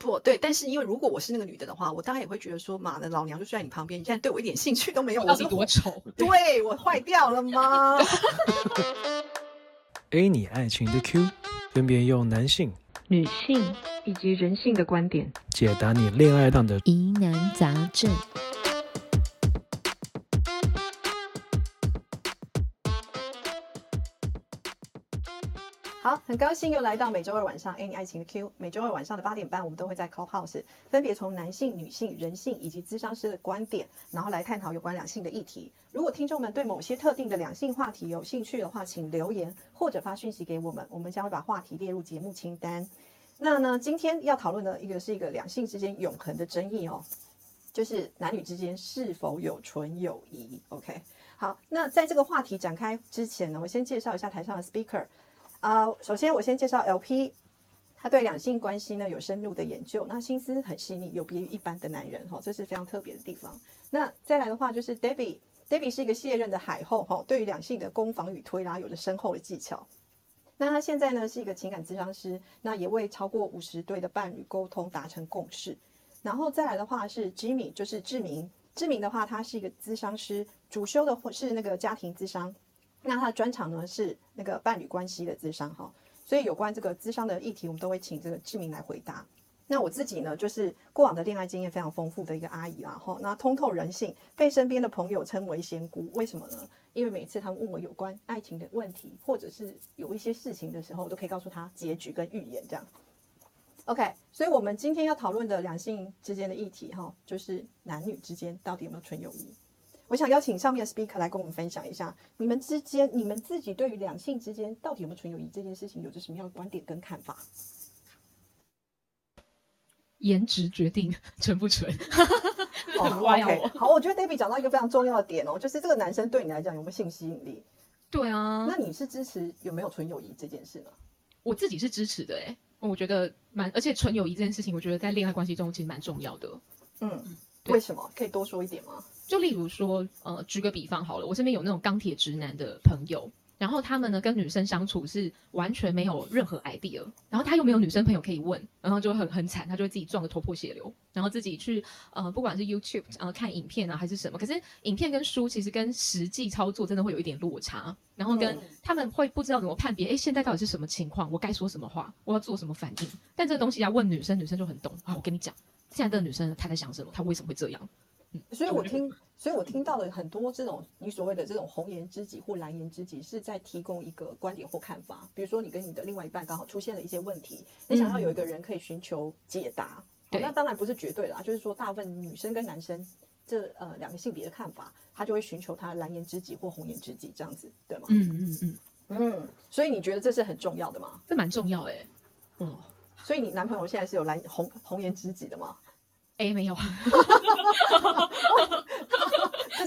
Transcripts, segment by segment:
不对，但是因为如果我是那个女的的话，我当然也会觉得说，妈的，老娘就睡在你旁边，你现在对我一点兴趣都没有，我是多丑？对我坏掉了吗？A 你爱情的 Q，分别用男性、女性以及人性的观点解答你恋爱上的疑难杂症。很高兴又来到每周二晚上 Any 爱情的 Q。每周二晚上的八点半，我们都会在 Call House 分别从男性、女性、人性以及咨商师的观点，然后来探讨有关两性的议题。如果听众们对某些特定的两性话题有兴趣的话，请留言或者发讯息给我们，我们将会把话题列入节目清单。那呢，今天要讨论的一个是一个两性之间永恒的争议哦，就是男女之间是否有纯友谊？OK，好，那在这个话题展开之前呢，我先介绍一下台上的 Speaker。啊，首先我先介绍 LP，他对两性关系呢有深入的研究，那心思很细腻，有别于一般的男人哈，这是非常特别的地方。那再来的话就是 Debbie，Debbie 是一个卸任的海后哈，对于两性的攻防与推拉有着深厚的技巧。那他现在呢是一个情感咨商师，那也为超过五十对的伴侣沟通达成共识。然后再来的话是 Jimmy，就是志明，志明的话他是一个咨商师，主修的是那个家庭咨商。那他的专长呢是那个伴侣关系的智商哈，所以有关这个智商的议题，我们都会请这个志明来回答。那我自己呢，就是过往的恋爱经验非常丰富的一个阿姨啦哈，那通透人性，被身边的朋友称为仙姑。为什么呢？因为每次他们问我有关爱情的问题，或者是有一些事情的时候，我都可以告诉他结局跟预言这样。OK，所以我们今天要讨论的两性之间的议题哈，就是男女之间到底有没有纯友谊。我想邀请上面的 speaker 来跟我们分享一下，你们之间、你们自己对于两性之间到底有没有纯友谊这件事情，有着什么样的观点跟看法？颜值决定纯不纯？好，OK，好，我觉得 Debbie 讲到一个非常重要的点哦，就是这个男生对你来讲有没有性吸引力？对啊，那你是支持有没有纯友谊这件事呢？我自己是支持的，哎，我觉得蛮，而且纯友谊这件事情，我觉得在恋爱关系中其实蛮重要的。嗯，为什么？可以多说一点吗？就例如说，呃，举个比方好了，我身边有那种钢铁直男的朋友，然后他们呢跟女生相处是完全没有任何 idea，然后他又没有女生朋友可以问，然后就很很惨，他就会自己撞得头破血流，然后自己去呃不管是 YouTube 呃看影片啊还是什么，可是影片跟书其实跟实际操作真的会有一点落差，然后跟他们会不知道怎么判别，哎，现在到底是什么情况，我该说什么话，我要做什么反应，但这个东西要问女生，女生就很懂啊，我跟你讲，现在的女生她在想什么，她为什么会这样。所以我听，所以我听到了很多这种你所谓的这种红颜知己或蓝颜知己，是在提供一个观点或看法。比如说，你跟你的另外一半刚好出现了一些问题，你想要有一个人可以寻求解答。对，那当然不是绝对啦，就是说大部分女生跟男生这呃两个性别的看法，他就会寻求他蓝颜知己或红颜知己这样子，对吗？嗯嗯嗯嗯。所以你觉得这是很重要的吗？这蛮重要哎。哦，所以你男朋友现在是有蓝红红颜知己的吗？哎，没有，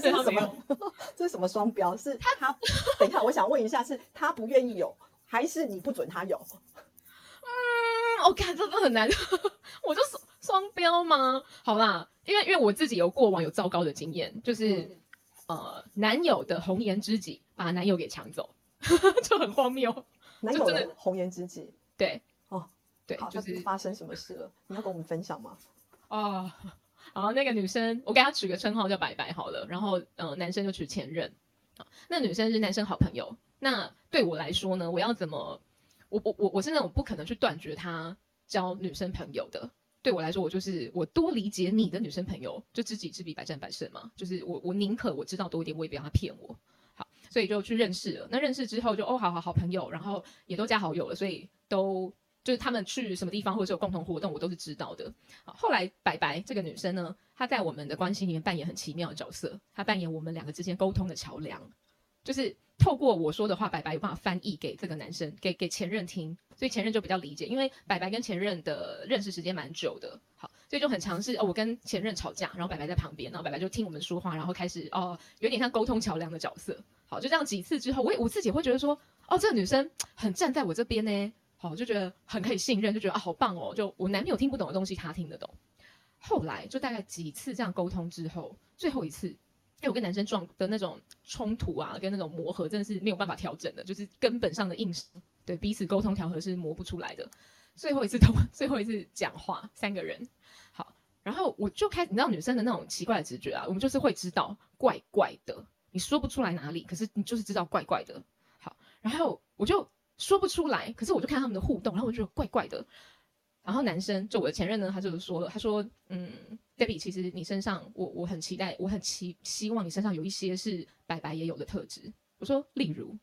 这是什么？这是什么双标？是他？等一下，我想问一下，是他不愿意有，还是你不准他有？嗯，我看这都很难，我就双双标吗？好啦，因为因为我自己有过往有糟糕的经验，就是呃，男友的红颜知己把男友给抢走，就很荒谬。男友的红颜知己，对，哦，对，就是发生什么事了？你要跟我们分享吗？哦，然后那个女生，我给她取个称号叫白白好了。然后，嗯，男生就取前任。那女生是男生好朋友。那对我来说呢，我要怎么？我我我我是那种不可能去断绝他交女生朋友的。对我来说，我就是我多理解你的女生朋友，就知己知彼，百战百胜嘛。就是我我宁可我知道多一点，我也不让他骗我。好，所以就去认识了。那认识之后就哦，好好好朋友，然后也都加好友了，所以都。就是他们去什么地方或者是有共同活动，我都是知道的。好，后来白白这个女生呢，她在我们的关系里面扮演很奇妙的角色，她扮演我们两个之间沟通的桥梁，就是透过我说的话，白白有办法翻译给这个男生，给给前任听，所以前任就比较理解。因为白白跟前任的认识时间蛮久的，好，所以就很尝试哦，我跟前任吵架，然后白白在旁边，然后白白就听我们说话，然后开始哦，有点像沟通桥梁的角色。好，就这样几次之后，我也我自己会觉得说，哦，这个女生很站在我这边呢。哦，就觉得很可以信任，就觉得啊，好棒哦！就我男朋友听不懂的东西，他听得懂。后来就大概几次这样沟通之后，最后一次，因为我跟男生撞的那种冲突啊，跟那种磨合，真的是没有办法调整的，就是根本上的硬伤，对彼此沟通调和是磨不出来的。最后一次通，最后一次讲话，三个人，好，然后我就开始，你知道女生的那种奇怪的直觉啊，我们就是会知道怪怪的，你说不出来哪里，可是你就是知道怪怪的。好，然后我就说不出来，可是我就看他们的互动，然后我就觉得怪怪的。然后男生就我的前任呢，他就说了，他说，嗯，Debbie，其实你身上，我我很期待，我很期希望你身上有一些是白白也有的特质。我说，例如，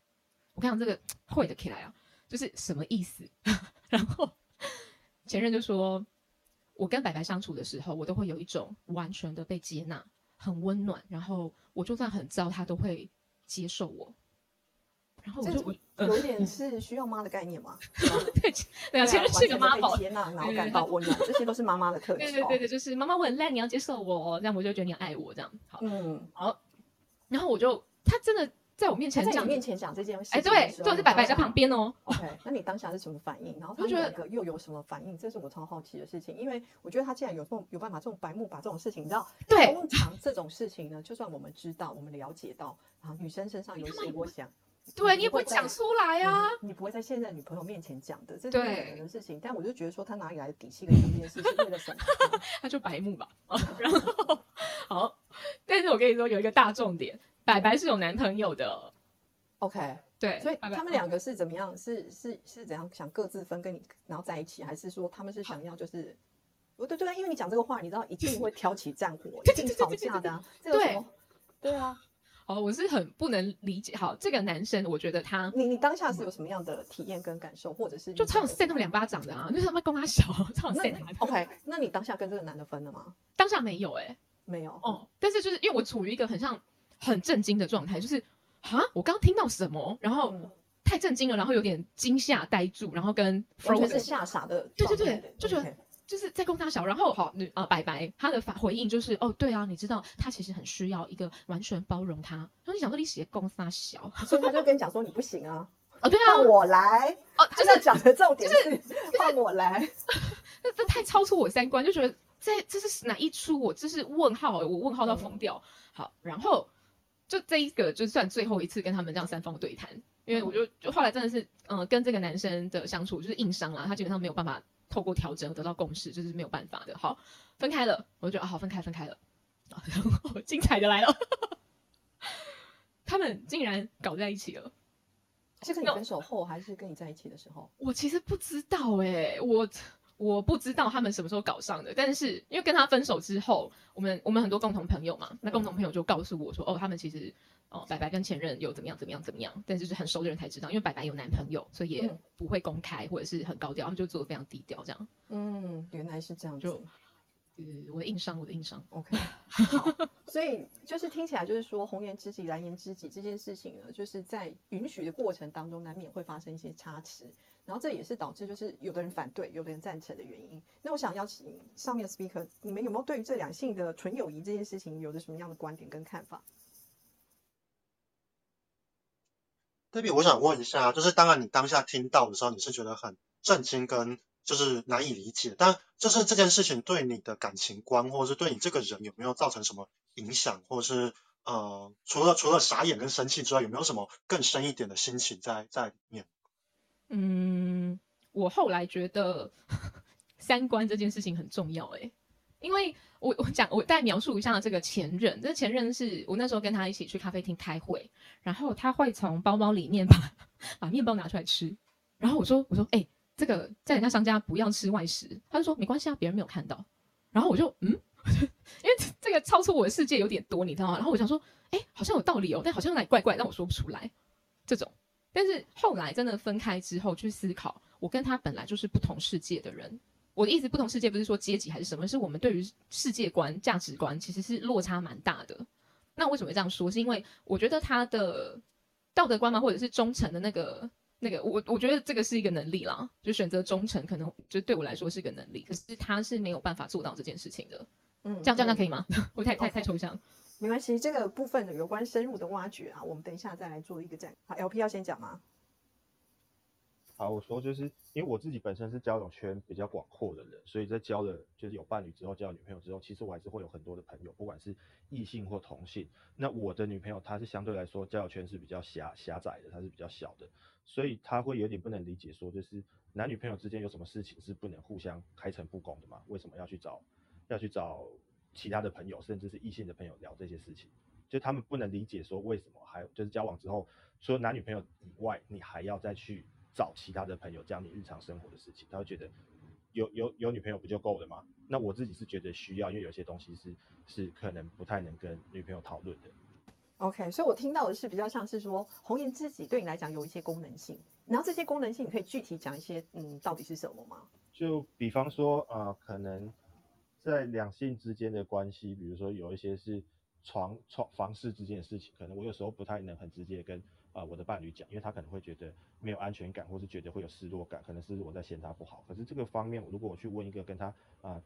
我看到这个会的起来啊，就是什么意思？然后前任就说，我跟白白相处的时候，我都会有一种完全的被接纳，很温暖，然后我就算很糟，他都会接受我。然后我就我有一点是需要妈的概念嘛？对对啊，是个妈宝然后感到温暖，这些都是妈妈的特质。哦对对对对，就是妈妈我很烂，你要接受我，这样我就觉得你爱我，这样好。嗯，好，然后我就他真的在我面前在你，面前讲这件事哎，情的时候，对，就是白白在旁。边哦。OK，那你当下是什么反应？然后他们我觉得两个又有什么反应？这是我超好奇的事情，因为我觉得他既然有这种有办法这种白目把这种事情，你知道，对通常这种事情呢，就算我们知道，我们了解到，啊，女生身上有一些，我想，对你也不会讲出来啊。嗯你不会在现在女朋友面前讲的，这是可能的事情。但我就觉得说，他哪里来的底气跟这件事是为了什么？他就白目吧。然后好，但是我跟你说有一个大重点，白白是有男朋友的，OK，对，所以他们两个是怎么样？是是是怎样想各自分跟你然后在一起，还是说他们是想要就是？不对对啊，因为你讲这个话，你知道一定会挑起战火，一定吵架的啊。这个对什么？对啊，好，我是很不能理解。好，这个男生我觉得他你你当下是有什么样的体验跟感受，或者是就超想扇扇他们两巴掌的啊，就是他妈跟他小，超想那扇他。OK，那你当下跟这个男的分了吗？当下没有哎、没有。哦，但是就是因为我处于一个很像很震惊的状态，就是啊，我刚刚听到什么，然后嗯太震惊了，然后有点惊吓呆住，然后跟完全是吓傻的对对。对就觉得就是在攻他小，然后好女啊、白白他的反回应就是哦对啊，你知道他其实很需要一个完全包容他，然后你想说你写攻他小所以他就跟你讲说你不行啊，哦对啊换我来。哦他要讲的重点是让我来。那这太超出我三观，就觉得在这是哪一出？我这是问号欸，我问号到疯掉。好，然后就这一个就算最后一次跟他们这样三方对谈，因为我就就后来真的是嗯、呃跟这个男生的相处就是硬伤啦，他基本上没有办法透过调整得到共识，就是没有办法的。好，分开了，我就觉得啊好分开分开了，啊然后精彩的来了，他们竟然搞在一起了。是跟你分手后，还是跟你在一起的时候？我其实不知道哎、我我不知道他们什么时候搞上的，但是因为跟他分手之后，我们我们很多共同朋友嘛，那共同朋友就告诉我说，哦，他们其实哦，白白跟前任有怎么样怎么样怎么样，但是就是很熟的人才知道，因为白白有男朋友，所以也嗯不会公开或者是很高调，他们就做的非常低调，这样嗯，原来是这样子就。呃我的硬伤，我的硬伤，OK，好，所以就是听起来就是说红颜知己蓝颜知己这件事情呢，就是在允许的过程当中，难免会发生一些差池，然后这也是导致就是有的人反对，有的人赞成的原因。那我想邀请上面的 speaker，你们有没有对于这两性的纯友谊这件事情有着什么样的观点跟看法？Debbie，我想问一下，就是当然你当下听到的时候，你是觉得很震惊跟就是难以理解，但就是这件事情对你的感情观，或者是对你这个人有没有造成什么影响，或者是呃，除了除了傻眼跟生气之外，有没有什么更深一点的心情在在里面？嗯，我后来觉得 三观这件事情很重要诶，因为我我讲我再描述一下这个前任，这前任是我那时候跟他一起去咖啡厅开会，然后他会从包包里面把把面包拿出来吃，然后我说我说哎、这个在人家商家不要吃外食，他就说没关系啊，别人没有看到，然后我就嗯，因为这个超出我的世界有点多，你知道吗？然后我想说，哎、好像有道理哦，但好像有点怪怪，但我说不出来这种。但是后来真的分开之后去思考，我跟他本来就是不同世界的人。我的意思，不同世界不是说阶级还是什么，是我们对于世界观、价值观其实是落差蛮大的。那为什么会这样说？是因为我觉得他的道德观嘛，或者是忠诚的那个那个，我我觉得这个是一个能力啦，就选择忠诚，可能就对我来说是个能力，可是他是没有办法做到这件事情的。嗯，这样这样可以，以吗？我太太太抽象。没关系，这个部分的有关深入的挖掘啊，我们等一下再来做一个展。好，LP 要先讲吗？好，我说就是因为我自己本身是交友圈比较广阔的人，所以在交了就是有伴侣之后，交了女朋友之后，其实我还是会有很多的朋友，不管是异性或同性。那我的女朋友她是相对来说交友圈是比较狭狭窄的，她是比较小的，所以她会有点不能理解说，就是男女朋友之间有什么事情是不能互相开诚布公的吗？为什么要去找要去找其他的朋友，甚至是异性的朋友聊这些事情？就他们不能理解说为什么还就是交往之后，除了男女朋友以外，你还要再去找其他的朋友讲你日常生活的事情，他会觉得有有有女朋友不就够了吗？那我自己是觉得需要，因为有些东西是是可能不太能跟女朋友讨论的。OK，所以我听到的是比较像是说红颜知己对你来讲有一些功能性，然后这些功能性你可以具体讲一些，嗯，到底是什么吗？就比方说，呃，可能在两性之间的关系，比如说有一些是床床房事之间的事情，可能我有时候不太能很直接跟啊、我的伴侣讲，因为他可能会觉得没有安全感，或是觉得会有失落感，可能是我在嫌他不好。可是这个方面，如果我去问一个跟他啊、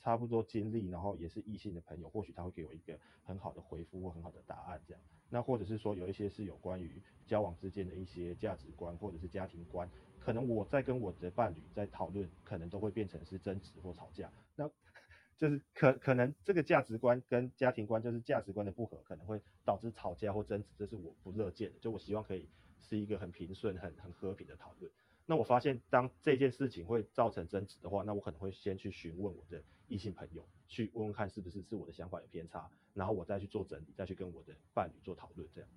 差不多经历，然后也是异性的朋友，或许他会给我一个很好的回复或很好的答案，这样。那或者是说有一些是有关于交往之间的一些价值观或者是家庭观，可能我在跟我的伴侣在讨论，可能都会变成是争执或吵架。那就是可可能这个价值观跟家庭观就是价值观的不合，可能会导致吵架或争执，这是我不乐见的。就我希望可以是一个很平顺、很很和平的讨论。那我发现，当这件事情会造成争执的话，那我可能会先去询问我的异性朋友，去问问看是不是是我的想法有偏差，然后我再去做整理，再去跟我的伴侣做讨论，这样。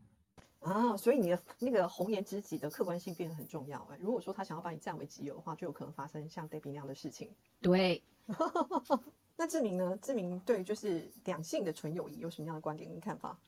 啊，所以你的那个红颜知己的客观性变得很重要、哎，如果说他想要把你占为己有的话，就有可能发生像 Debbie 那样的事情。对，那志明呢？志明对就是两性的纯友谊有什么样的观点跟看法？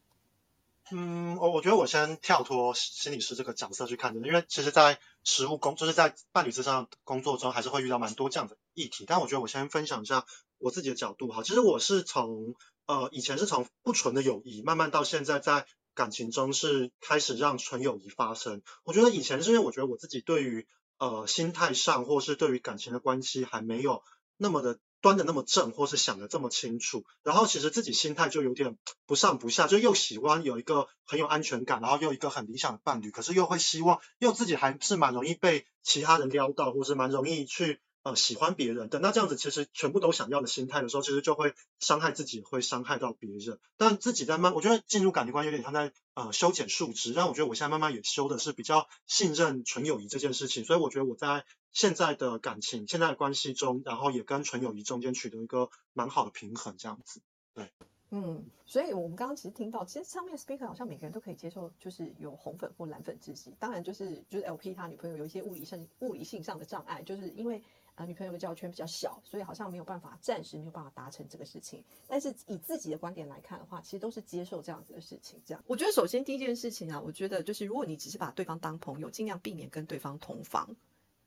嗯，我我觉得我先跳脱心理师这个角色去看的，因为其实，在实务工就是在伴侣之上工作中，还是会遇到蛮多这样的议题。但我觉得我先分享一下我自己的角度哈。其实我是从呃以前是从不纯的友谊，慢慢到现在在感情中是开始让纯友谊发生。我觉得以前是因为我觉得我自己对于呃心态上，或是对于感情的关系还没有那么的端的那么正，或是想的这么清楚，然后其实自己心态就有点不上不下，就又喜欢有一个很有安全感，然后又一个很理想的伴侣，可是又会希望，又自己还是蛮容易被其他人撩到，或是蛮容易去呃喜欢别人的。那这样子其实全部都想要的心态的时候，其实就会伤害自己，会伤害到别人。但自己在慢，我觉得进入感情观有点像在呃修剪树枝，但我觉得我现在慢慢也修的是比较信任纯友谊这件事情，所以我觉得我在现在的感情、现在的关系中，然后也跟纯友谊中间取得一个蛮好的平衡，这样子。对嗯，所以我们刚刚其实听到，其实上面 speaker 好像每个人都可以接受，就是有红粉或蓝粉知己。当然就是就是 LP 他女朋友有一些物理上物理性上的障碍，就是因为呃女朋友的交友圈比较小，所以好像没有办法暂时没有办法达成这个事情。但是以自己的观点来看的话，其实都是接受这样子的事情。这样，我觉得首先第一件事情啊，我觉得就是如果你只是把对方当朋友，尽量避免跟对方同房。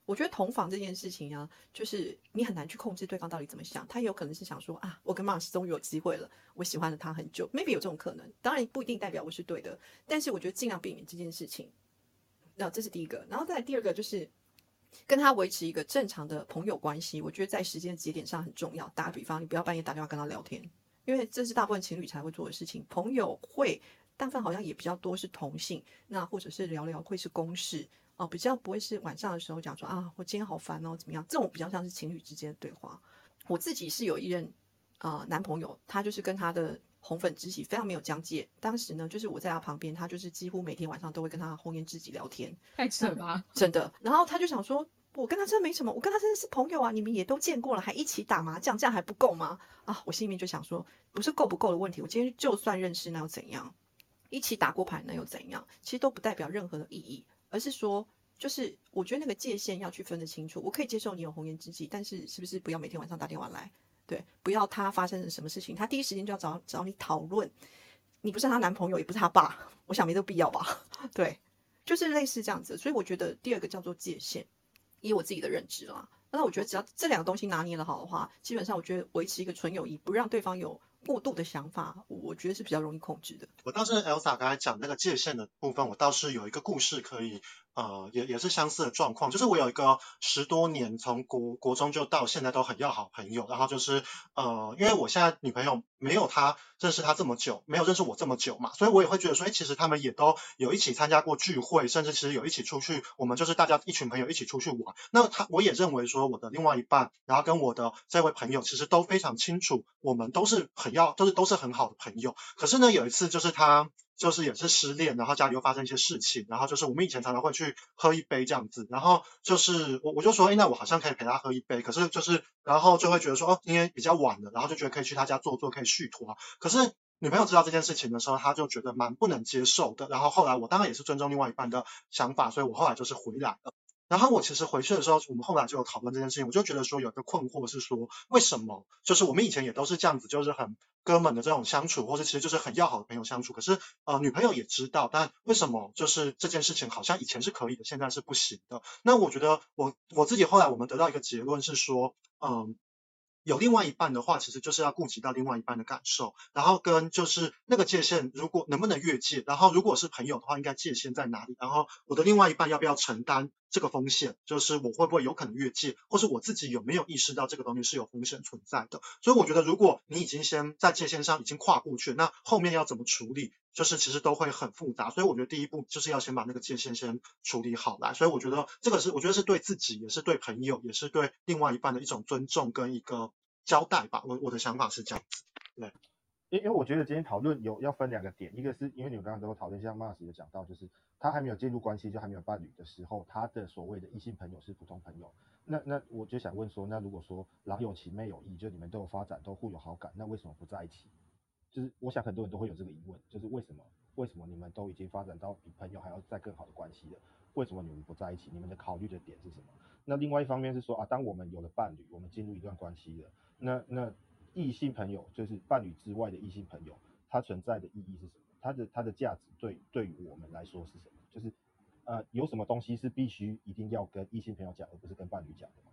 我觉得同房这件事情啊，就是你很难去控制对方到底怎么想，他也有可能是想说啊，我跟 Mars 终于有机会了，我喜欢了他很久，maybe 有这种可能，当然不一定代表我是对的，但是我觉得尽量避免这件事情。那这是第一个，然后再来第二个就是跟他维持一个正常的朋友关系，我觉得在时间节点上很重要。打个比方，你不要半夜打电话跟他聊天，因为这是大部分情侣才会做的事情。朋友会，大部分好像也比较多是同性，那或者是聊聊会是公事。哦，比较不会是晚上的时候讲说啊，我今天好烦哦，怎么样？这种比较像是情侣之间的对话。我自己是有一任呃男朋友，他就是跟他的红粉知己非常没有疆界。当时呢，就是我在他旁边，他就是几乎每天晚上都会跟他红颜知己聊天，太扯吧？真的。然后他就想说，我跟他真的没什么，我跟他真的是朋友啊，你们也都见过了，还一起打麻将，这样还不够吗？啊，我心里面就想说，不是够不够的问题，我今天就算认识那又怎样？一起打过牌那又怎样？其实都不代表任何的意义。而是说，就是我觉得那个界限要去分得清楚。我可以接受你有红颜知己，但是是不是不要每天晚上打电话来？对，不要他发生什么事情，他第一时间就要找找你讨论。你不是他男朋友，也不是他爸，我想没这个必要吧？对，就是类似这样子。所以我觉得第二个叫做界限，以我自己的认知啦。那我觉得只要这两个东西拿捏的好的话，基本上我觉得维持一个纯友谊，不让对方有过度的想法，我觉得是比较容易控制的。我倒是 Elsa 刚才讲那个界限的部分，我倒是有一个故事可以，呃，也也是相似的状况，就是我有一个十多年从国国中就到现在都很要好朋友，然后就是呃，因为我现在女朋友没有她认识她这么久，没有认识我这么久嘛，所以我也会觉得说，哎，其实他们也都有一起参加过聚会，甚至其实有一起出去，我们就是大家一群朋友一起出去玩。那他我也认为说，我的另外一半，然后跟我的这位朋友，其实都非常清楚，我们都是很要，都是都是很好的朋友。可是呢，有一次就是他就是也是失恋，然后家里又发生一些事情，然后就是我们以前常常会去喝一杯这样子，然后就是我我就说，哎，那我好像可以陪他喝一杯，可是就是然后就会觉得说，哦，因为比较晚了，然后就觉得可以去他家坐坐，可以续托，可是。女朋友知道这件事情的时候，她就觉得蛮不能接受的。然后后来我当然也是尊重另外一半的想法，所以我后来就是回来了。然后我其实回去的时候，我们后来就有讨论这件事情，我就觉得说有一个困惑是说，为什么就是我们以前也都是这样子，就是很哥们的这种相处，或者其实就是很要好的朋友相处。可是呃，女朋友也知道，但为什么就是这件事情好像以前是可以的，现在是不行的？那我觉得我我自己后来我们得到一个结论是说，嗯。有另外一半的话，其实就是要顾及到另外一半的感受，然后跟就是那个界限，如果能不能越界，然后如果是朋友的话，应该界限在哪里？然后我的另外一半要不要承担这个风险？就是我会不会有可能越界，或是我自己有没有意识到这个东西是有风险存在的？所以我觉得，如果你已经先在界限上已经跨过去，那后面要怎么处理，就是其实都会很复杂。所以我觉得第一步就是要先把那个界限先处理好来。所以我觉得这个是我觉得是对自己，也是对朋友，也是对另外一半的一种尊重跟一个。交代吧，我我的想法是这样子，对，因因为我觉得今天讨论有要分两个点，一个是因为你们刚刚都讨论，像 Mars 有讲到，就是他还没有进入关系，就还没有伴侣的时候，他的所谓的异性朋友是普通朋友，那那我就想问说，那如果说郎有情妹有意，就你们都有发展，都互有好感，那为什么不在一起？就是我想很多人都会有这个疑问，就是为什么为什么你们都已经发展到比朋友还要再更好的关系了，为什么你们不在一起？你们的考虑的点是什么？那另外一方面是说啊，当我们有了伴侣，我们进入一段关系了。那那异性朋友就是伴侣之外的异性朋友，它存在的意义是什么？它的它的价值对对于我们来说是什么？就是呃有什么东西是必须一定要跟异性朋友讲，而不是跟伴侣讲的吗？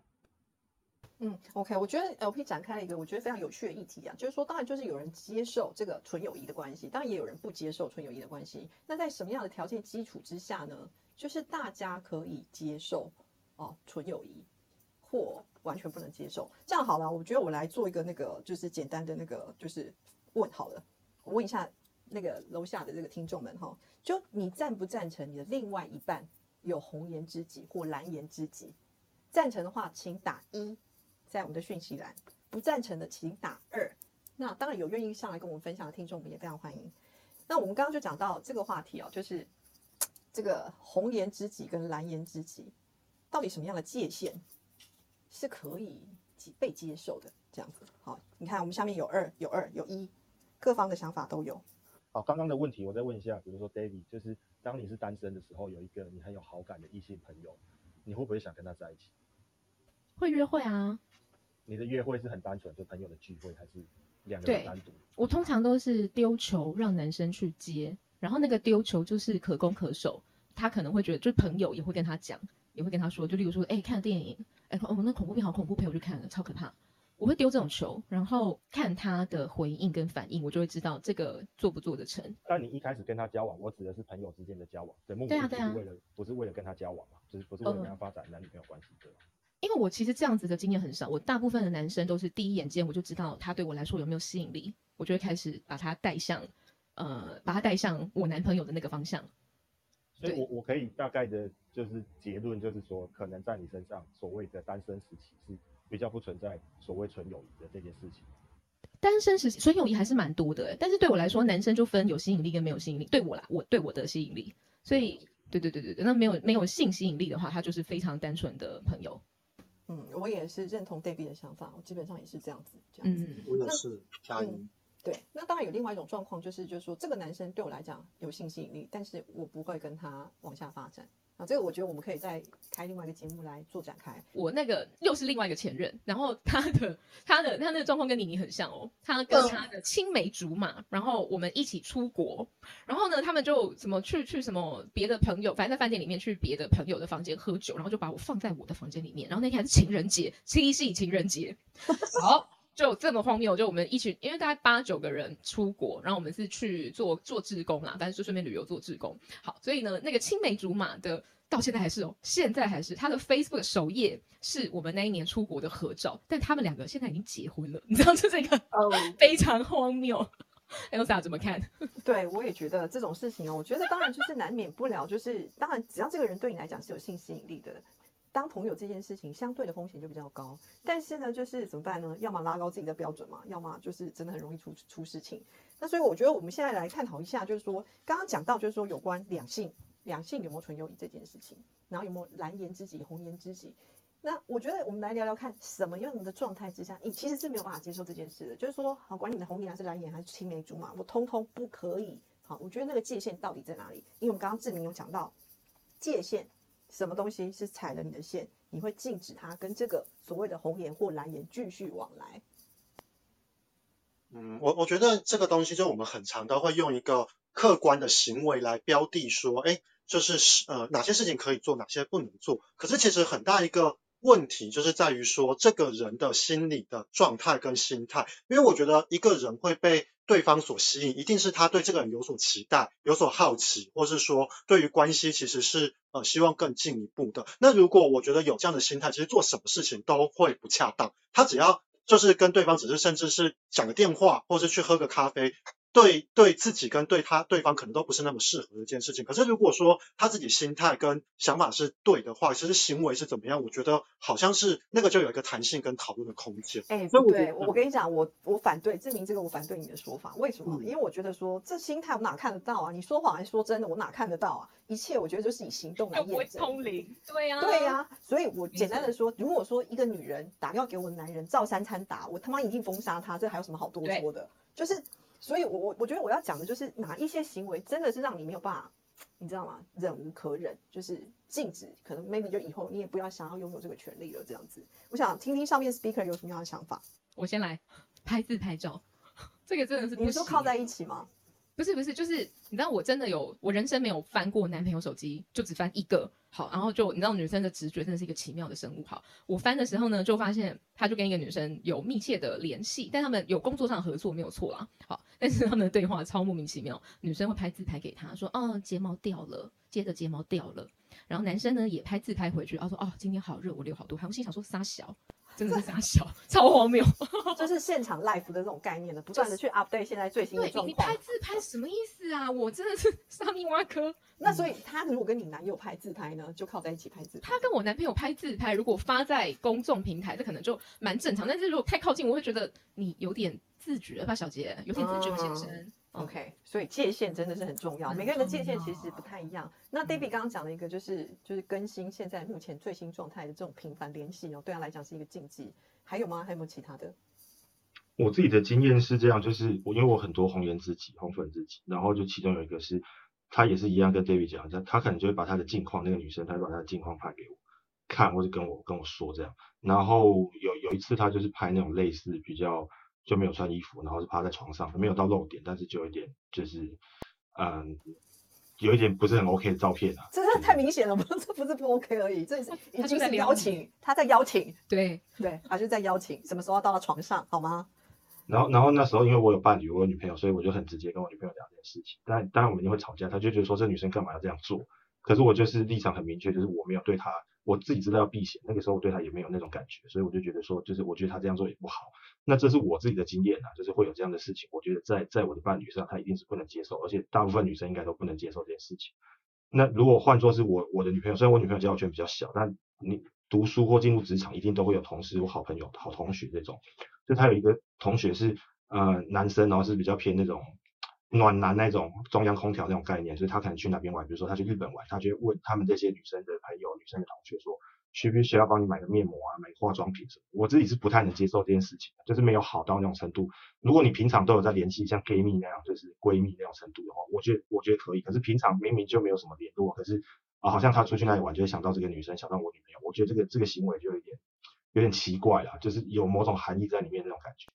嗯，OK，我觉得 LP 展开了一个我觉得非常有趣的议题啊，就是说当然就是有人接受这个纯友谊的关系，当然也有人不接受纯友谊的关系。那在什么样的条件基础之下呢？就是大家可以接受哦纯友谊。或完全不能接受，这样好了，我觉得我来做一个那个，就是简单的那个，就是问好了，我问一下那个楼下的这个听众们哈，就你赞不赞成你的另外一半有红颜知己或蓝颜知己？赞成的话，请打一，在我们的讯息栏；不赞成的，请打二。那当然有愿意上来跟我们分享的听众，我们也非常欢迎。那我们刚刚就讲到这个话题哦，就是这个红颜知己跟蓝颜知己到底什么样的界限？是可以被接受的，这样子。好，你看我们下面有二，有二，有一，各方的想法都有。好，刚刚的问题我再问一下，比如说 David，就是当你是单身的时候，有一个你很有好感的异性朋友，你会不会想跟他在一起？会约会啊。你的约会是很单纯，就朋友的聚会，还是两个人单独？我通常都是丢球让男生去接，然后那个丢球就是可攻可守，他可能会觉得，就朋友也会跟他讲，也会跟他说，就例如说，哎，看电影。哎，我们那恐怖片好恐怖，陪我去看了，超可怕。我会丢这种球，然后看他的回应跟反应，我就会知道这个做不做得成。但你一开始跟他交往，我指的是朋友之间的交往，对目的不是为了不是为了跟他交往嘛，就是不是为了跟他发展男女朋友关系对吧？因为我其实这样子的经验很少，我大部分的男生都是第一眼见我就知道他对我来说有没有吸引力，我就会开始把他带向，呃，把他带向我男朋友的那个方向。所以我我可以大概的。就是结论，就是说，可能在你身上，所谓的单身时期是比较不存在所谓纯友谊的这件事情。单身时期纯友谊还是蛮多的，但是对我来说，男生就分有吸引力跟没有吸引力。对我啦，我对我的吸引力，所以对对对对对，那没有没有性吸引力的话，他就是非常单纯的朋友。嗯，我也是认同 David 的想法，我基本上也是这样子。嗯，我也是加一。对，那当然有另外一种状况，就是就是说，这个男生对我来讲有性吸引力，但是我不会跟他往下发展。啊，这个我觉得我们可以再开另外一个节目来做展开。我那个又是另外一个前任，然后他的他的他那个状况跟妮妮很像哦，他跟他的青梅竹马，然后我们一起出国，然后呢，他们就什么去去什么别的朋友，反正在饭店里面去别的朋友的房间喝酒，然后就把我放在我的房间里面，然后那天还是情人节，七夕情人节，好。就这么荒谬，就我们一群，因为大概八九个人出国，然后我们是去做做志工啦，但是就顺便旅游做志工。好，所以呢，那个青梅竹马的到现在还是哦，现在还是他的 Facebook 首页是我们那一年出国的合照，但他们两个现在已经结婚了，你知道这是一个非常荒谬。Elsa 怎么看？对我也觉得这种事情哦，我觉得当然就是难免不了，就是当然只要这个人对你来讲是有性吸引力的。当朋友这件事情相对的风险就比较高。但是呢，就是怎么办呢？要么拉高自己的标准嘛，要么就是真的很容易出出事情。那所以我觉得我们现在来探讨一下，就是说刚刚讲到就是说有关两性，两性有没有纯友谊这件事情，然后有没有蓝颜知己、红颜知己。那我觉得我们来聊聊看，什么样的状态之下，你其实是没有办法接受这件事的。就是说，好，管你的红颜还是蓝颜还是青梅竹马，我通通不可以。好，我觉得那个界限到底在哪里？因为我们刚刚志明有讲到界限，什么东西是踩了你的线，你会禁止他跟这个所谓的红颜或蓝颜继续往来。嗯，我我觉得这个东西就我们很常都会用一个客观的行为来标的说，哎，就是呃哪些事情可以做，哪些不能做。可是其实很大一个。问题就是在于说这个人的心理的状态跟心态，因为我觉得一个人会被对方所吸引，一定是他对这个人有所期待、有所好奇，或是说对于关系其实是呃希望更进一步的。那如果我觉得有这样的心态，其实做什么事情都会不恰当。他只要就是跟对方只是甚至是讲个电话，或是去喝个咖啡。对对自己跟对他对方可能都不是那么适合的一件事情。可是如果说他自己心态跟想法是对的话，其实行为是怎么样，我觉得好像是那个就有一个弹性跟讨论的空间。哎，对，我跟你讲，我我反对证明这个，我反对你的说法。为什么？因为我觉得说这心态我哪看得到啊？你说谎还是说真的？我哪看得到啊？一切我觉得就是以行动来验证。通灵，对呀，对呀。所以我简单的说，如果说一个女人打电话给我的男人照三餐打，我他妈一定封杀他，这还有什么好多说的？就是。所以，我我我觉得我要讲的就是哪一些行为真的是让你没有办法，你知道吗？忍无可忍，就是禁止，可能 maybe 就以后你也不要想要拥有这个权利了，这样子。我想听听上面 speaker 有什么样的想法。我先来拍自拍照，这个真的是你说靠在一起吗？不是不是，就是你知道我真的有，我人生没有翻过男朋友手机，就只翻一个。好，然后就你知道女生的直觉真的是一个奇妙的生物。好，我翻的时候呢，就发现他就跟一个女生有密切的联系，但他们有工作上合作没有错啦。好，但是他们的对话超莫名其妙，女生会拍自拍给他说，哦，睫毛掉了，接着睫毛掉了，然后男生呢也拍自拍回去，然后说，哦，今天好热，我流好多汗。我心想说，撒小。真的是傻笑，超荒谬，就是现场 live 的这种概念的，不断的去 update 现在最新的状况。你拍自拍什么意思啊？我真的是 沙米挖科。那所以他如果跟你男友拍自拍呢，就靠在一起拍自拍。他跟我男朋友拍自拍，如果发在公众平台，这可能就蛮正常。但是如果太靠近，我会觉得你有点自觉吧，小杰，有点自觉先生。OK，所以界限真的是很重要，每个人的界限其实不太一样。那 David 刚刚讲了一个，就是就是更新现在目前最新状态的这种频繁联系哦，对他来讲是一个禁忌。还有吗？还有没有其他的？我自己的经验是这样，就是我因为我很多红颜知己、红粉知己，然后就其中有一个是，他也是一样跟 David 讲，他他可能就会把他的近况，那个女生，他会把她的近况拍给我看，或者跟我跟我说这样。然后有有一次他就是拍那种类似比较。就没有穿衣服，然后是趴在床上，没有到露点，但是就有点，就是嗯，有一点不是很 OK 的照片啊。这是太明显了，不，这不是不 OK 而已，这是已经是邀请，他在邀请，对对，他就在邀请，什么时候要到他床上，好吗？然后，然后那时候因为我有伴侣，我有女朋友，所以我就很直接跟我女朋友讲这件事情。但当然我们一定会吵架，他就觉得说这女生干嘛要这样做？可是我就是立场很明确，就是我没有对他。我自己知道要避险，那个时候我对他也没有那种感觉，所以我就觉得说，就是我觉得他这样做也不好。那这是我自己的经验啊，就是会有这样的事情。我觉得在在我的伴侣上，他一定是不能接受，而且大部分女生应该都不能接受这件事情。那如果换作是我我的女朋友，虽然我女朋友交友圈比较小，但你读书或进入职场，一定都会有同事或好朋友、好同学这种。就他有一个同学是呃男生，然后是比较偏那种。暖男那种中央空调那种概念，所以他可能去哪边玩，比如说他去日本玩，他就会问他们这些女生的朋友、女生的同学说，需不需要帮你买个面膜啊、买化妆品什么？我自己是不太能接受这件事情，就是没有好到那种程度。如果你平常都有在联系，像 gay 蜜那样，就是闺蜜那种程度的话，我觉得我觉得可以。可是平常明明就没有什么联络，可是啊，好像他出去那里玩就会想到这个女生，想到我女朋友，我觉得这个这个行为就有点有点奇怪了，就是有某种含义在里面那种感觉。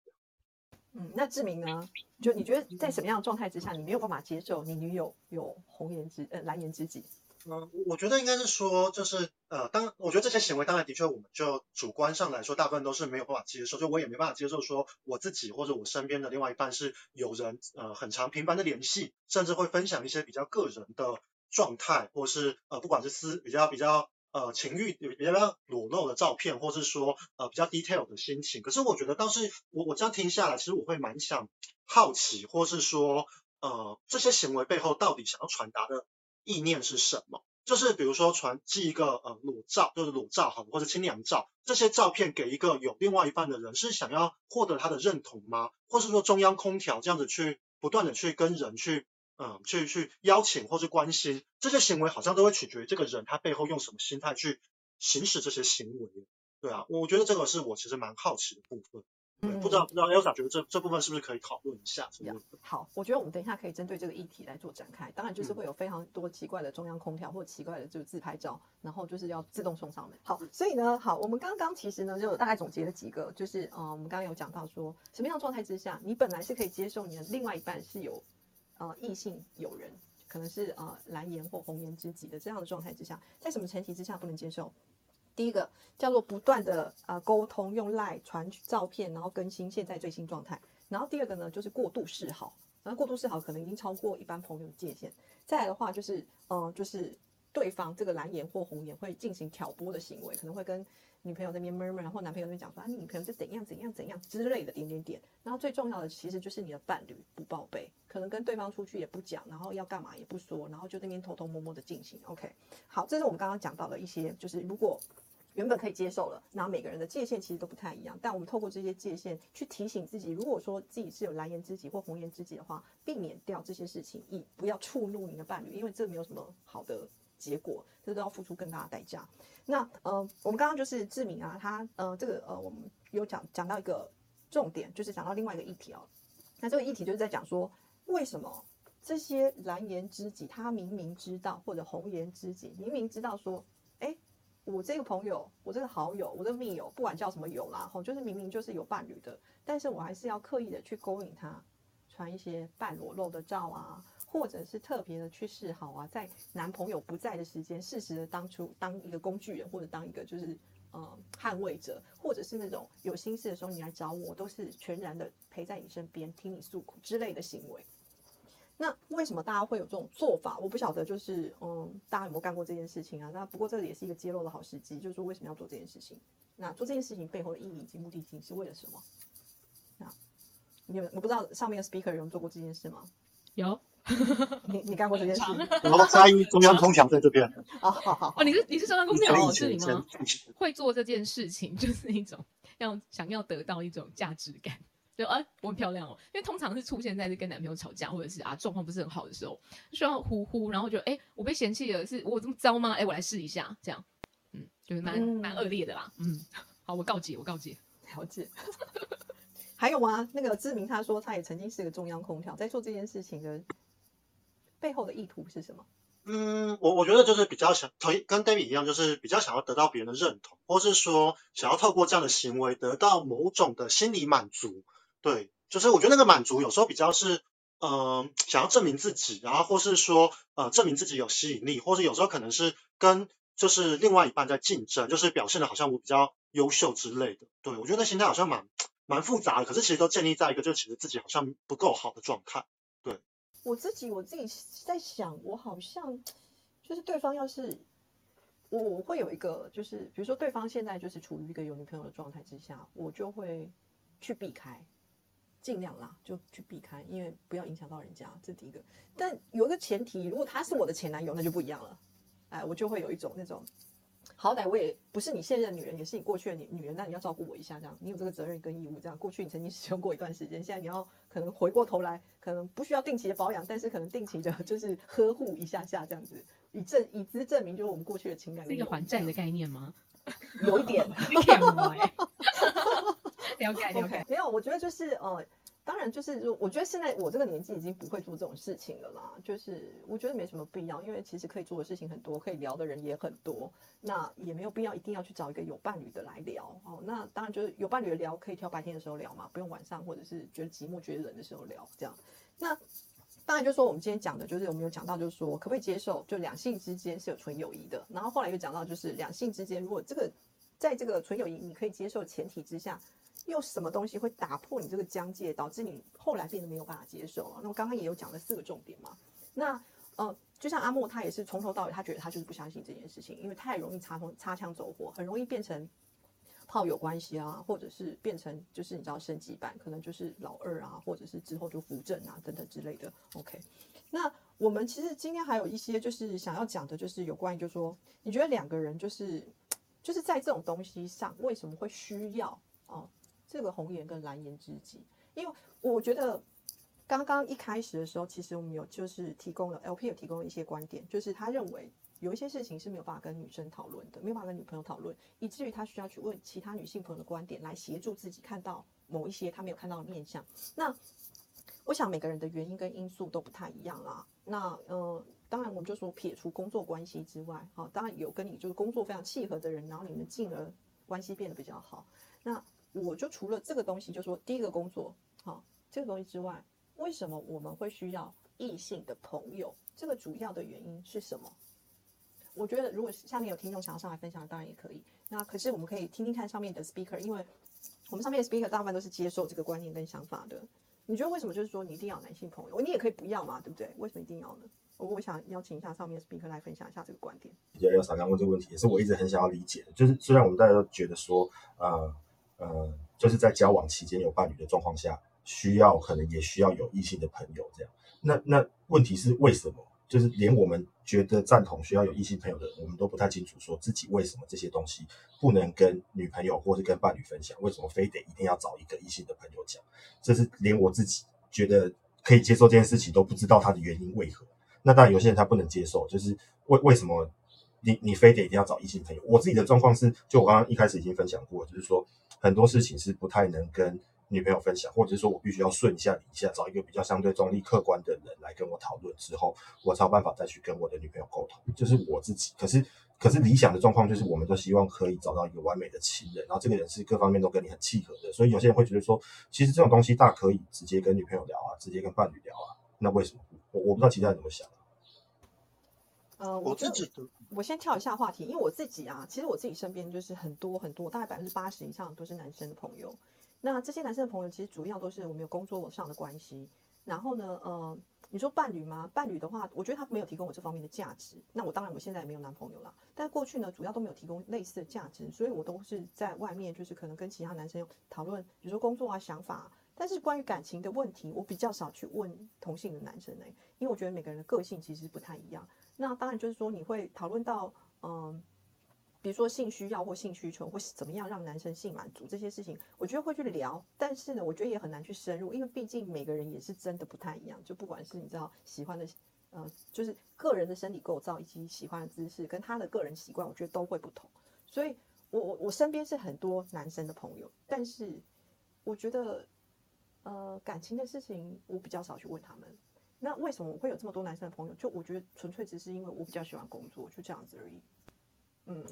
嗯，那志明呢？就你觉得在什么样的状态之下，你没有办法接受你女友有红颜知呃蓝颜知己？嗯，我觉得应该是说，就是呃，当我觉得这些行为，当然的确，我们就主观上来说，大部分都是没有办法接受。就我也没办法接受，说我自己或者我身边的另外一半是有人呃很长频繁的联系，甚至会分享一些比较个人的状态，或是呃不管是私比较比较。呃，情欲比比较裸露的照片，或是说呃比较 detail 的心情，可是我觉得倒是我我这样听下来，其实我会蛮想好奇，或是说呃这些行为背后到底想要传达的意念是什么？就是比如说传寄一个呃裸照，就是裸照好，或者清凉照，这些照片给一个有另外一半的人，是想要获得他的认同吗？或是说中央空调这样子去不断的去跟人去嗯去去邀请或是关心，这些行为好像都会取决于这个人他背后用什么心态去行使这些行为。对啊，我觉得这个是我其实蛮好奇的部分。不知道不知道 Elsa 觉得这这部分是不是可以讨论一下？这个呀部分好，我觉得我们等一下可以针对这个议题来做展开。当然，就是嗯会有非常多奇怪的中央空调或奇怪的就是自拍照，然后就是要自动送上门。好，所以呢，好，我们刚刚其实呢就大概总结了几个，就是嗯，我们刚刚有讲到说，什么样的状态之下，你本来是可以接受你的另外一半是有呃异性友人，可能是呃蓝颜或红颜知己的这样的状态之下，在什么前提之下不能接受？第一个叫做不断的呃沟通，用 LINE 传照片，然后更新现在最新状态。然后第二个呢，就是过度示好，然后过度示好可能已经超过一般朋友的界限。再来的话就是，呃，就是对方这个蓝颜或红颜会进行挑拨的行为，可能会跟女朋友那边 murmur，然后男朋友那边讲说啊，你女朋友是怎样怎样怎样之类的点点点。然后最重要的其实就是你的伴侣不报备，可能跟对方出去也不讲，然后要干嘛也不说，然后就那边偷偷摸摸的进行。OK，好，这是我们刚刚讲到的一些，就是如果原本可以接受了，然后每个人的界限其实都不太一样，但我们透过这些界限去提醒自己，如果说自己是有蓝颜知己或红颜知己的话，避免掉这些事情，以不要触怒你的伴侣，因为这没有什么好的结果，这都要付出更大的代价。那呃，我们刚刚就是志明啊，他呃这个呃，我们有讲讲到一个重点，就是讲到另外一个议题哦。那这个议题就是在讲说，为什么这些蓝颜知己，他明明知道，或者红颜知己明明知道说，哎，我这个朋友，我这个好友，我这个密友，不管叫什么友啦，吼，就是明明就是有伴侣的，但是我还是要刻意的去勾引他，传一些半裸露的照啊，或者是特别的去示好啊，在男朋友不在的时间，适时的当出当一个工具人，或者当一个就是呃捍卫者，或者是那种有心事的时候你来找我，都是全然的陪在你身边，听你诉苦之类的行为。那为什么大家会有这种做法？我不晓得，就是嗯，大家有没有干过这件事情啊？那不过这也是一个揭露的好时机，就是说为什么要做这件事情？那做这件事情背后的意义以及目的性是为了什么？那你有我不知道上面的 speaker 有人做过这件事吗？有 你你干过这件事？然后在意中央空调在这边，好好好，哦，你是你是中央空调哦，是以前你吗？会做这件事情就是一种要想要得到一种价值感，就啊、我很漂亮哦，因为通常是出现在是跟男朋友吵架或者是啊状况不是很好的时候，需要呼呼，然后就哎、我被嫌弃了，是我这么糟吗？哎、我来试一下，这样，嗯，就是蛮嗯蛮恶劣的啦，嗯，好，我告诫，我告诫，了解。还有啊？那个志明他说他也曾经是个中央空调，在做这件事情的背后的意图是什么？嗯，我我觉得就是比较想同跟 David 一样，就是比较想要得到别人的认同，或是说想要透过这样的行为得到某种的心理满足。对，就是我觉得那个满足有时候比较是，呃，想要证明自己，然后或是说呃证明自己有吸引力，或者有时候可能是跟就是另外一半在竞争，就是表现的好像我比较优秀之类的。对我觉得那心态好像蛮蛮复杂的，可是其实都建立在一个就其实自己好像不够好的状态。我自己我自己在想，我好像就是对方要是我我会有一个就是，比如说对方现在就是处于一个有女朋友的状态之下，我就会去避开，尽量啦就去避开，因为不要影响到人家，这第一个。但有一个前提，如果他是我的前男友，那就不一样了，哎，我就会有一种那种。好歹我也不是你现任女人，也是你过去的女女人，那你要照顾我一下，这样你有这个责任跟义务。这样过去你曾经使用过一段时间，现在你要可能回过头来，可能不需要定期的保养，但是可能定期的 就是呵护一下下这样子，以证以资证明就是我们过去的情感是一个还债的概念吗？有一点。了解 了解，没有，我觉得就是呃，当然就是，我觉得现在我这个年纪已经不会做这种事情了啦。就是我觉得没什么必要，因为其实可以做的事情很多，可以聊的人也很多，那也没有必要一定要去找一个有伴侣的来聊哦。那当然就是有伴侣的聊，可以挑白天的时候聊嘛，不用晚上或者是觉得寂寞、觉得冷的时候聊这样。那当然就是说我们今天讲的就是我们有讲到，就是说可不可以接受，就两性之间是有纯友谊的。然后后来又讲到，就是两性之间如果这个在这个纯友谊你可以接受前提之下，又什么东西会打破你这个疆界，导致你后来变得没有办法接受啊？那我刚刚也有讲了四个重点嘛。那呃，就像阿莫他也是从头到尾，他觉得他就是不相信这件事情，因为太容易擦锋擦枪走火，很容易变成炮友关系啊，或者是变成就是你知道升级版，可能就是老二啊，或者是之后就扶正啊等等之类的。OK，那我们其实今天还有一些就是想要讲的，就是有关于就是说，你觉得两个人就是就是在这种东西上为什么会需要哦这个红颜跟蓝颜知己？因为我觉得刚刚一开始的时候，其实我们有就是提供了 LP 有提供了一些观点，就是他认为。有一些事情是没有办法跟女生讨论的，没有办法跟女朋友讨论，以至于他需要去问其他女性朋友的观点，来协助自己看到某一些他没有看到的面相。那我想每个人的原因跟因素都不太一样啦。那呃，当然我们就说撇除工作关系之外，好，当然有跟你就是工作非常契合的人，然后你们进而关系变得比较好。那我就除了这个东西，就说第一个工作，好，这个东西之外，为什么我们会需要异性的朋友？这个主要的原因是什么？我觉得，如果下面有听众想要上来分享，当然也可以。那可是我们可以听听看上面的 speaker，因为我们上面的 speaker 大部分都是接受这个观念跟想法的。你觉得为什么就是说你一定要男性朋友？你也可以不要嘛，对不对？为什么一定要呢？我我想邀请一下上面的 speaker 来分享一下这个观点。比较有少刚问这个问题，也是我一直很想要理解的。就是虽然我们大家都觉得说，呃呃，就是在交往期间有伴侣的状况下，需要可能也需要有异性的朋友这样。那那问题是为什么？就是连我们觉得赞同需要有异性朋友的，我们都不太清楚，说自己为什么这些东西不能跟女朋友或是跟伴侣分享，为什么非得一定要找一个异性的朋友讲？这是连我自己觉得可以接受这件事情都不知道它的原因为何。那当然有些人他不能接受，就是为为什么你你非得一定要找异性朋友？我自己的状况是，就我刚刚一开始已经分享过，就是说很多事情是不太能跟。女朋友分享，或者是说我必须要顺一下理一下，找一个比较相对中立、客观的人来跟我讨论之后，我才有办法再去跟我的女朋友沟通。就是我自己，可是可是理想的状况就是，我们都希望可以找到一个完美的情人，然后这个人是各方面都跟你很契合的。所以有些人会觉得说，其实这种东西大可以直接跟女朋友聊啊，直接跟伴侣聊啊。那为什么？我我不知道其他人怎么想。呃，我自己，我先跳一下话题，因为我自己啊，其实我自己身边就是很多很多，大概百分之八十以上都是男生的朋友。那这些男生的朋友其实主要都是我们有工作上的关系，然后呢，呃，你说伴侣吗？伴侣的话，我觉得他没有提供我这方面的价值。那我当然我现在也没有男朋友了，但过去呢，主要都没有提供类似的价值，所以我都是在外面，就是可能跟其他男生讨论，比如说工作啊、想法。但是关于感情的问题，我比较少去问同性的男生呢，因为我觉得每个人的个性其实不太一样。那当然就是说你会讨论到，嗯。比如说性需要或性需求，或怎么样让男生性满足这些事情，我觉得会去聊。但是呢，我觉得也很难去深入，因为毕竟每个人也是真的不太一样。就不管是你知道喜欢的，呃，就是个人的身体构造以及喜欢的姿势，跟他的个人习惯，我觉得都会不同。所以，我我我身边是很多男生的朋友，但是我觉得，呃，感情的事情我比较少去问他们。那为什么我会有这么多男生的朋友？就我觉得纯粹只是因为我比较喜欢工作，就这样子而已。嗯，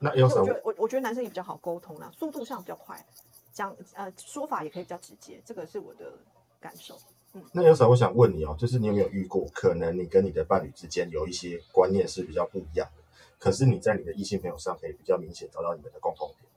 那有什么？我觉得我我觉得男生也比较好沟通啦，速度上比较快，讲呃说法也可以比较直接，这个是我的感受。嗯，那有什么我想问你哦，就是你有没有遇过，可能你跟你的伴侣之间有一些观念是比较不一样的，可是你在你的异性朋友上可以比较明显找到你们的共同点。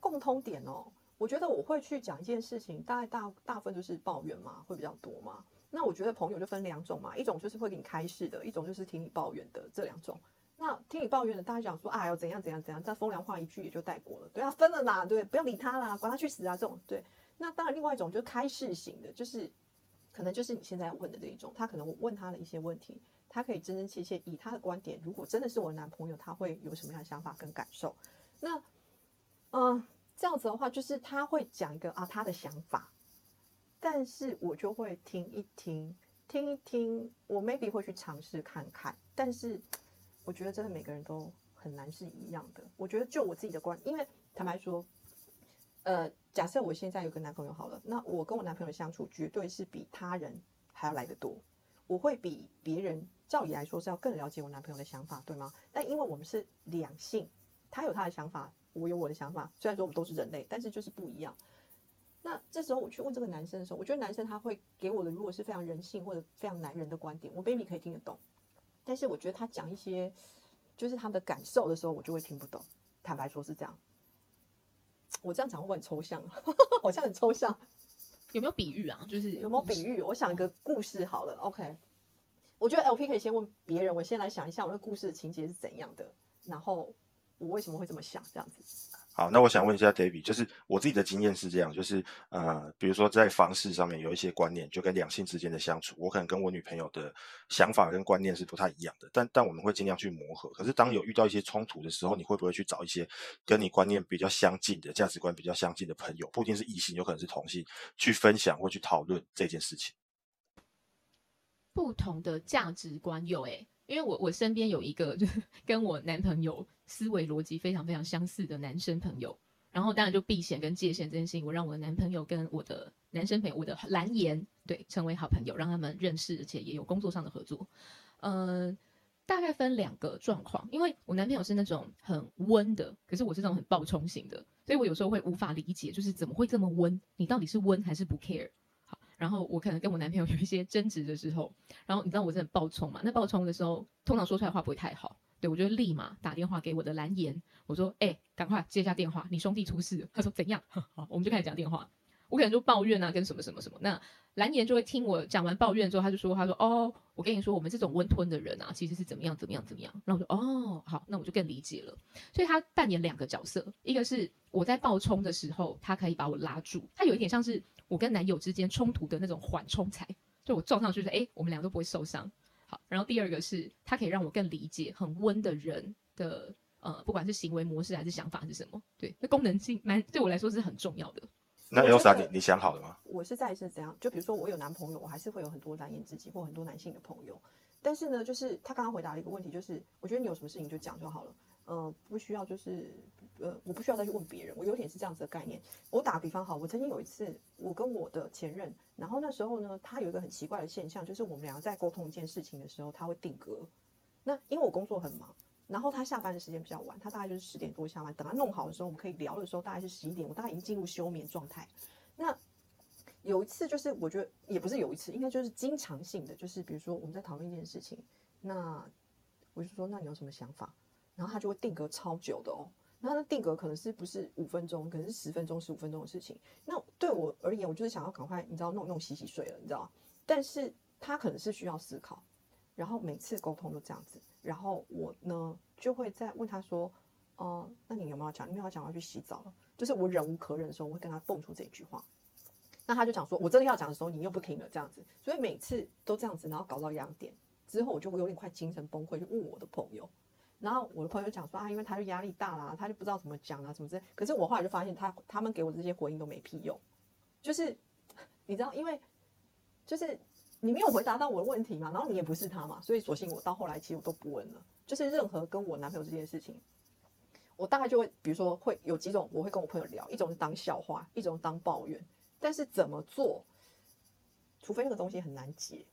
共通点哦，我觉得我会去讲一件事情，大概大大部分就是抱怨嘛，会比较多嘛。那我觉得朋友就分两种嘛，一种就是会给你开示的，一种就是听你抱怨的，这两种。那听你抱怨的，大家讲说，啊，要怎样怎样怎样，这风凉话一句也就带过了。对啊，分了啦，对，不要理他啦，管他去死啊，这种对。那当然，另外一种就是开示型的，就是可能就是你现在问的这一种，他可能问他的一些问题，他可以真真切切以他的观点，如果真的是我男朋友，他会有什么样的想法跟感受？那嗯，这样子的话，就是他会讲一个啊他的想法，但是我就会听一听，听一听，我 maybe 会去尝试看看，但是。我觉得真的每个人都很难是一样的。我觉得就我自己的观，因为坦白说，呃，假设我现在有个男朋友好了，那我跟我男朋友相处绝对是比他人还要来得多。我会比别人照理来说是要更了解我男朋友的想法，对吗？但因为我们是两性，他有他的想法，我有我的想法。虽然说我们都是人类，但是就是不一样。那这时候我去问这个男生的时候，我觉得男生他会给我的如果是非常人性或者非常男人的观点，我 baby 可以听得懂。但是我觉得他讲一些就是他的感受的时候，我就会听不懂。坦白说是这样，我这样讲会很抽象，好像很抽象。有没有比喻啊？就是有没有比喻？我想一个故事好了。OK，我觉得 LP 可以先问别人，我先来想一下我的故事的情节是怎样的，然后我为什么会这么想，这样子。好，那我想问一下 David，就是我自己的经验是这样，就是呃，比如说在房事上面有一些观念，就跟两性之间的相处，我可能跟我女朋友的想法跟观念是不太一样的，但但我们会尽量去磨合。可是当有遇到一些冲突的时候，你会不会去找一些跟你观念比较相近的、价值观比较相近的朋友，不一定是异性，有可能是同性，去分享或去讨论这件事情？不同的价值观有诶、因为我我身边有一个就是 跟我男朋友思维逻辑非常非常相似的男生朋友，然后当然就避嫌跟界限这件事情，我让我的男朋友跟我的男生朋友，我的蓝颜对成为好朋友，让他们认识，而且也有工作上的合作。呃，大概分两个状况，因为我男朋友是那种很温的，可是我是那种很暴冲型的，所以我有时候会无法理解，就是怎么会这么温？你到底是温还是不 care？然后我可能跟我男朋友有一些争执的时候，然后你知道我真的暴冲嘛？那暴冲的时候，通常说出来话不会太好，对我就立马打电话给我的蓝颜，我说：“哎、赶快接一下电话，你兄弟出事了。”他说：“怎样？” 好，我们就开始讲电话。我可能就抱怨啊，跟什么什么什么。那蓝颜就会听我讲完抱怨之后，他就说：“他说哦，我跟你说，我们这种温吞的人啊，其实是怎么样怎么样怎么样。”然后我就哦，好，那我就更理解了。所以他扮演两个角色，一个是我在爆冲的时候，他可以把我拉住，他有一点像是我跟男友之间冲突的那种缓冲材，就我撞上去就是哎，我们俩都不会受伤。好，然后第二个是他可以让我更理解很温的人的呃，不管是行为模式还是想法是什么，对，那功能性蛮对我来说是很重要的。那 Elsa，你你想好了吗？我是在是怎样？就比如说我有男朋友，我还是会有很多蓝颜知己或很多男性的朋友。但是呢，就是他刚刚回答了一个问题，就是我觉得你有什么事情就讲就好了，呃，不需要就是呃，我不需要再去问别人。我有点是这样子的概念。我打个比方好，我曾经有一次，我跟我的前任，然后那时候呢，他有一个很奇怪的现象，就是我们两个在沟通一件事情的时候，他会定格。那因为我工作很忙。然后他下班的时间比较晚，他大概就是十点多下班。等他弄好的时候，我们可以聊的时候，大概是十一点，我大概已经进入休眠状态。那有一次，就是我觉得也不是有一次，应该就是经常性的，就是比如说我们在讨论一件事情，那我就说那你有什么想法？然后他就会定格超久的哦。那那定格可能是不是五分钟，可能是十分钟、十五分钟的事情。那对我而言，我就是想要赶快，你知道弄弄洗洗睡了，你知道但是他可能是需要思考，然后每次沟通都这样子，然后我呢就会再问他说，哦、那你有没有讲？你有没有讲要去洗澡了？就是我忍无可忍的时候，我会跟他蹦出这句话。那他就讲说，我真的要讲的时候，你又不听了，这样子，所以每次都这样子，然后搞到两点之后，我就有点快精神崩溃，就问我的朋友，然后我的朋友讲说啊，因为他就压力大啦，他就不知道怎么讲啊，什么之类。可是我后来就发现他，他们给我这些回应都没屁用，就是你知道，因为就是你没有回答到我的问题嘛，然后你也不是他嘛，所以索性我到后来其实我都不问了，就是任何跟我男朋友这件事情。我大概就会，比如说会有几种，我会跟我朋友聊，一种是当笑话，一种当抱怨。但是怎么做，除非那个东西很难解，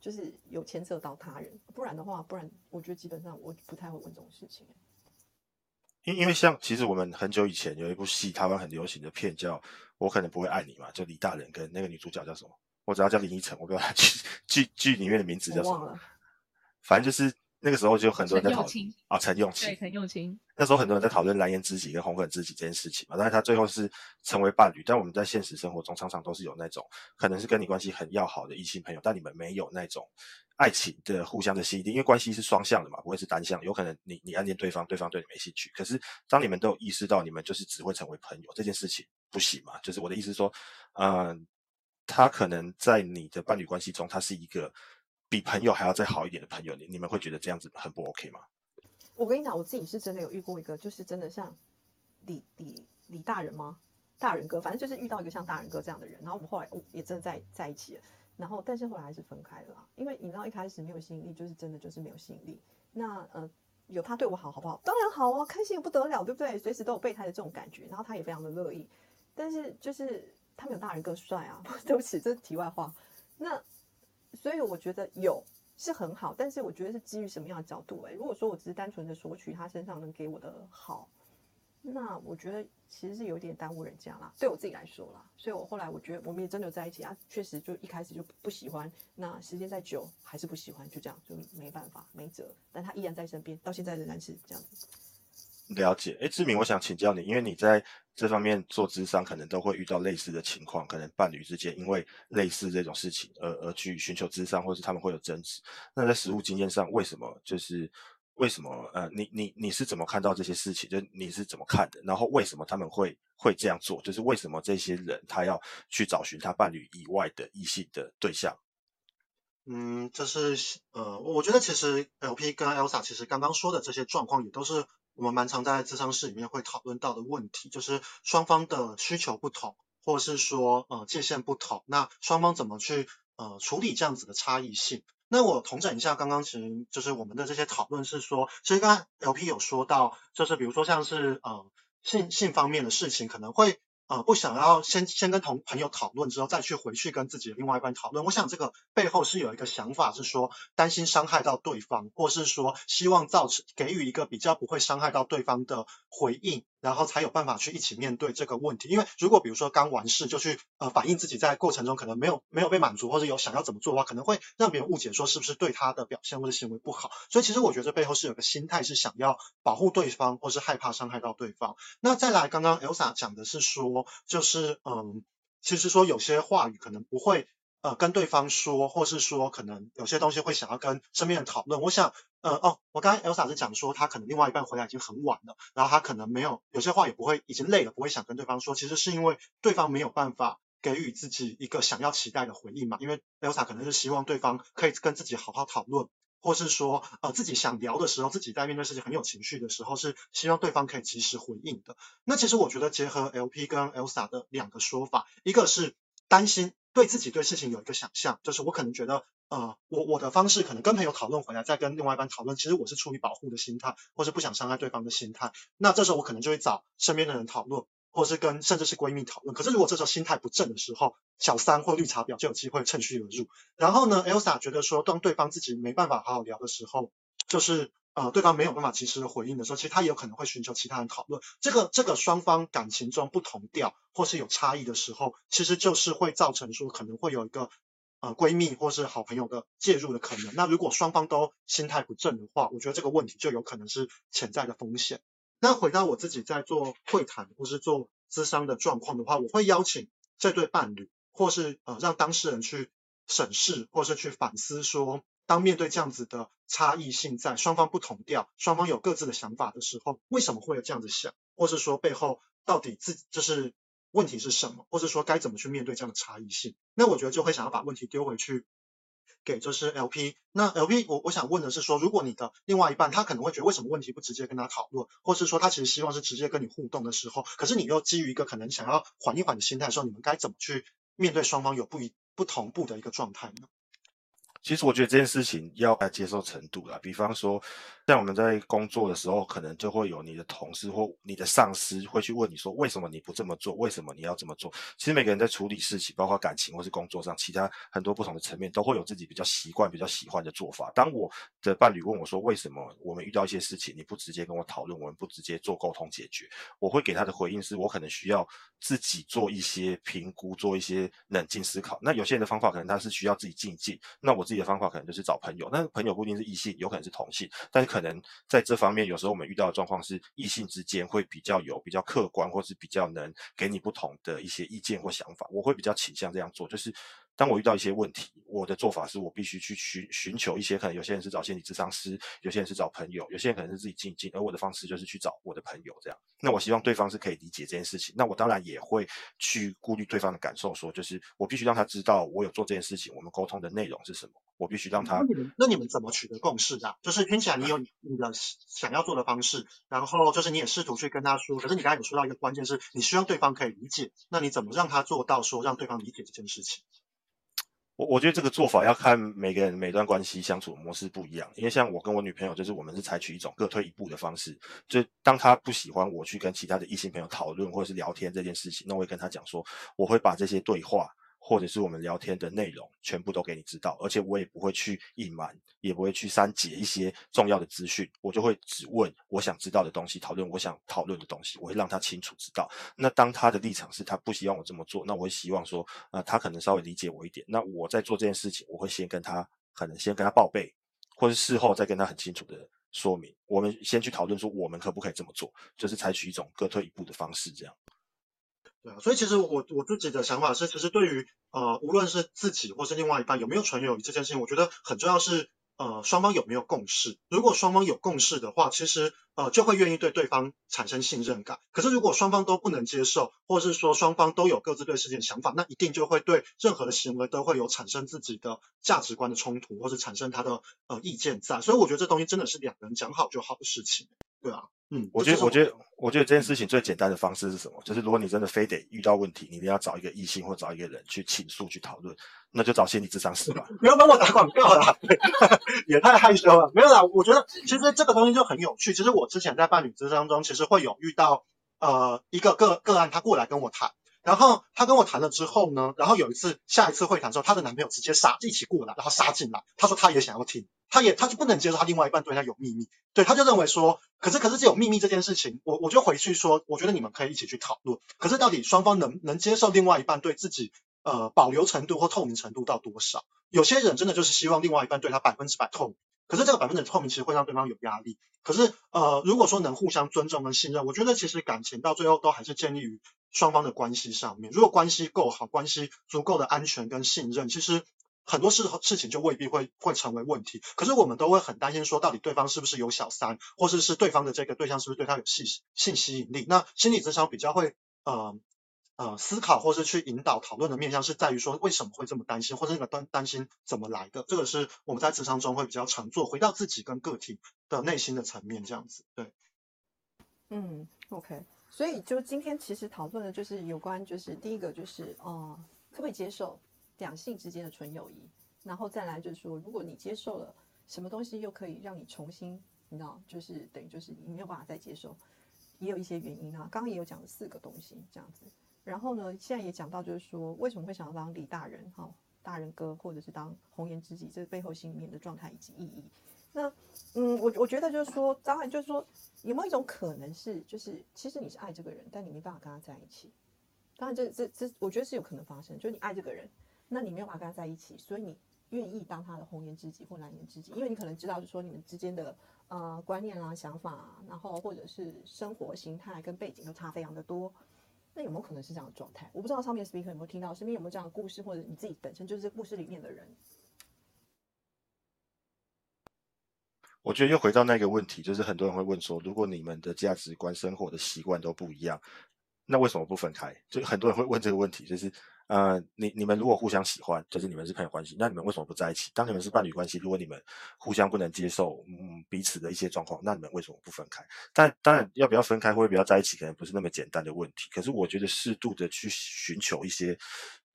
就是有牵涉到他人，不然的话，不然我觉得基本上我不太会问这种事情。因因为像其实我们很久以前有一部戏，台湾很流行的片叫《我可能不会爱你》嘛，就李大人跟那个女主角叫什么？我只要叫林依晨，我不知道剧剧剧里面的名字叫什么。反正就是那个时候就很多人在讨论啊，陈永对，琪。陈永清，那时候很多人在讨论蓝颜知己跟红粉知己这件事情嘛，但是他最后是成为伴侣。但我们在现实生活中常常都是有那种可能是跟你关系很要好的异性朋友，但你们没有那种爱情的互相的吸引力，因为关系是双向的嘛，不会是单向。有可能你你暗恋对方，对方对你没兴趣，可是当你们都有意识到你们就是只会成为朋友这件事情不行嘛？就是我的意思是说，嗯、他可能在你的伴侣关系中，他是一个比朋友还要再好一点的朋友，你你们会觉得这样子很不 OK 吗？我跟你讲，我自己是真的有遇过一个，就是真的像李李李大人吗？大人哥，反正就是遇到一个像大人哥这样的人，然后我们后来也真的在在一起了，然后但是后来还是分开了，因为你知道一开始没有吸引力，就是真的就是没有吸引力。那呃有他对我好好不好？当然好啊，开心的不得了，对不对？随时都有备胎的这种感觉，然后他也非常的乐意，但是就是他没有大人哥帅啊，对不起，这是题外话。那所以我觉得有是很好，但是我觉得是基于什么样的角度、欸？如果说我只是单纯的索取他身上能给我的好，那我觉得其实是有点耽误人家啦，对我自己来说啦。所以我后来我觉得我们也真的有在一起啊，确实就一开始就不喜欢，那时间再久还是不喜欢，就这样就没办法没辙。但他依然在身边，到现在仍然是这样子。了解，哎，志明，我想请教你，因为你在这方面做智商，可能都会遇到类似的情况，可能伴侣之间因为类似这种事情而而去寻求智商，或是他们会有争执。那在实务经验上，为什么就是为什么？呃，你你你是怎么看到这些事情？就你是怎么看的？然后为什么他们会会这样做？就是为什么这些人他要去找寻他伴侣以外的异性的对象？嗯，这是呃，我觉得其实 LP 跟 Elsa 其实刚刚说的这些状况，也都是我们蛮常在咨商室里面会讨论到的问题，就是双方的需求不同，或是说呃界限不同，那双方怎么去呃处理这样子的差异性？那我重整一下，刚刚其实就是我们的这些讨论是说，其实刚刚 LP 有说到，就是比如说像是呃性性方面的事情，可能会呃不想要先先跟同朋友讨论之后，再去回去跟自己的另外一半讨论。我想这个背后是有一个想法，是说担心伤害到对方，或是说希望造成给予一个比较不会伤害到对方的回应。然后才有办法去一起面对这个问题。因为如果比如说刚完事就去呃反映自己在过程中可能没有没有被满足，或者有想要怎么做的话，可能会让别人误解说是不是对他的表现或者行为不好。所以其实我觉得背后是有个心态是想要保护对方，或是害怕伤害到对方。那再来，刚刚 Elsa 讲的是说，就是嗯，其实说有些话语可能不会。呃，跟对方说，或是说可能有些东西会想要跟身边人讨论。我想，呃，哦，我刚才 Elsa 是讲说，他可能另外一半回来已经很晚了，然后他可能没有有些话也不会，已经累了，不会想跟对方说。其实是因为对方没有办法给予自己一个想要期待的回应嘛。因为 Elsa 可能是希望对方可以跟自己好好讨论，或是说，呃，自己想聊的时候，自己在面对事情很有情绪的时候，是希望对方可以及时回应的。那其实我觉得结合 LP 跟 Elsa 的两个说法，一个是担心。对自己对事情有一个想象，就是我可能觉得，呃，我我的方式可能跟朋友讨论回来，再跟另外一半讨论，其实我是出于保护的心态，或是不想伤害对方的心态。那这时候我可能就会找身边的人讨论，或是跟甚至是闺蜜讨论。可是如果这时候心态不正的时候，小三或绿茶婊就有机会趁虚而入。然后呢，Elsa 觉得说，当对方自己没办法好好聊的时候，就是。呃，对方没有办法及时的回应的时候，其实他也有可能会寻求其他人讨论。这个这个双方感情中不同调或是有差异的时候，其实就是会造成说可能会有一个呃闺蜜或是好朋友的介入的可能。那如果双方都心态不正的话，我觉得这个问题就有可能是潜在的风险。那回到我自己在做会谈或是做咨商的状况的话，我会邀请这对伴侣或是呃让当事人去审视或是去反思说。当面对这样子的差异性在双方不同调，双方有各自的想法的时候，为什么会有这样子想，或是说背后到底自就是问题是什么，或者说该怎么去面对这样的差异性？那我觉得就会想要把问题丢回去给就是 LP。那 LP 我我想问的是说，如果你的另外一半他可能会觉得为什么问题不直接跟他讨论，或是说他其实希望是直接跟你互动的时候，可是你又基于一个可能想要缓一缓的心态的时候，你们该怎么去面对双方有不一不同步的一个状态呢？其实我觉得这件事情要来接受程度啦，比方说，像我们在工作的时候，可能就会有你的同事或你的上司会去问你说，为什么你不这么做？为什么你要这么做？其实每个人在处理事情，包括感情或是工作上，其他很多不同的层面，都会有自己比较习惯、比较喜欢的做法。当我的伴侣问我说，为什么我们遇到一些事情，你不直接跟我讨论，我们不直接做沟通解决？我会给他的回应是，我可能需要自己做一些评估，做一些冷静思考。那有些人的方法可能他是需要自己静静，那我自己。的方法可能就是找朋友，那朋友不一定是异性，有可能是同性，但是可能在这方面，有时候我们遇到的状况是异性之间会比较有比较客观，或是比较能给你不同的一些意见或想法。我会比较倾向这样做，就是。当我遇到一些问题，我的做法是我必须去寻寻求一些，可能有些人是找心理咨商师，有些人是找朋友，有些人可能是自己静静，而我的方式就是去找我的朋友这样。那我希望对方是可以理解这件事情，那我当然也会去顾虑对方的感受，说就是我必须让他知道我有做这件事情，我们沟通的内容是什么，我必须让他。那你们那你们怎么取得共识的？就是听起来你有你的想要做的方式，然后就是你也试图去跟他说，可是你刚才有说到一个关键是你希望对方可以理解，那你怎么让他做到说让对方理解这件事情？我我觉得这个做法要看每个人每段关系相处模式不一样，因为像我跟我女朋友，就是我们是采取一种各退一步的方式，就当她不喜欢我去跟其他的异性朋友讨论或者是聊天这件事情，那我会跟她讲说，我会把这些对话。或者是我们聊天的内容，全部都给你知道，而且我也不会去隐瞒，也不会去删减一些重要的资讯，我就会只问我想知道的东西，讨论我想讨论的东西，我会让他清楚知道。那当他的立场是他不希望我这么做，那我会希望说，呃，他可能稍微理解我一点。那我在做这件事情，我会先跟他，可能先跟他报备，或是事后再跟他很清楚的说明。我们先去讨论说，我们可不可以这么做，就是采取一种各退一步的方式，这样。对啊，所以其实我我自己的想法是，其实对于呃无论是自己或是另外一半有没有纯友谊这件事情，我觉得很重要是呃双方有没有共识。如果双方有共识的话，其实呃就会愿意对对方产生信任感。可是如果双方都不能接受，或是说双方都有各自对事情的想法，那一定就会对任何的行为都会有产生自己的价值观的冲突，或者产生他的呃意见在。所以我觉得这东西真的是两个人讲好就好的事情，对啊，嗯，我觉得，我觉得，我觉得这件事情最简单的方式是什么？就是如果你真的非得遇到问题，你一定要找一个异性或找一个人去倾诉、去讨论，那就找心理智商师吧。不要帮我打广告啦，也太害羞了。没有啦，我觉得其实这个东西就很有趣。其实我之前在伴侣智商中，其实会有遇到呃一个个个案，他过来跟我谈，然后他跟我谈了之后呢，然后有一次下一次会谈之后，她的男朋友直接杀一起过来，然后杀进来，他说他也想要听，他也他就不能接受他另外一半对他有秘密，对，他就认为说，可是可是这有秘密这件事情，我我就回去说，我觉得你们可以一起去讨论，可是到底双方能能接受另外一半对自己呃保留程度或透明程度到多少？有些人真的就是希望另外一半对他百分之百透明，可是这个百分之百透明其实会让对方有压力。可是呃，如果说能互相尊重跟信任，我觉得其实感情到最后都还是建立于双方的关系上面。如果关系够好，关系足够的安全跟信任，其实很多事事情就未必会会成为问题。可是我们都会很担心说，到底对方是不是有小三，或者是对方的这个对象是不是对他有性性吸引力？那心理咨商比较会呃呃思考或是去引导讨论的面向是在于说为什么会这么担心，或者那个担担心怎么来的？这个是我们在职场中会比较常做，回到自己跟个体的内心的层面这样子。对，嗯，OK，所以就今天其实讨论的就是有关，就是第一个就是呃，可不可以接受两性之间的纯友谊，然后再来就是说，如果你接受了什么东西，又可以让你重新，你知道，就是等于就是你没有办法再接受，也有一些原因啊。刚刚也有讲了四个东西这样子，然后呢，现在也讲到就是说，为什么会想要当李大人哈、大人哥，或者是当红颜知己，这背后心里面的状态以及意义。那嗯，我我觉得就是说，当然就是说，有没有一种可能是，就是其实你是爱这个人，但你没办法跟他在一起。当然这，这这我觉得是有可能发生，就是你爱这个人，那你没有办法跟他在一起，所以你愿意当他的红颜知己或蓝颜知己，因为你可能知道，就是说你们之间的呃观念啊、想法啊，然后或者是生活形态跟背景都差非常的多。那有没有可能是这样的状态？我不知道上面 speaker 有没有听到，身边有没有这样的故事，或者你自己本身就是这故事里面的人。我觉得又回到那个问题，就是很多人会问说，如果你们的价值观、生活的习惯都不一样，那为什么不分开？就很多人会问这个问题，就是呃，你你们如果互相喜欢，就是你们是朋友关系，那你们为什么不在一起？当你们是伴侣关系，如果你们互相不能接受嗯彼此的一些状况，那你们为什么不分开？但当然要不要分开或者不要在一起，可能不是那么简单的问题。可是我觉得适度的去寻求一些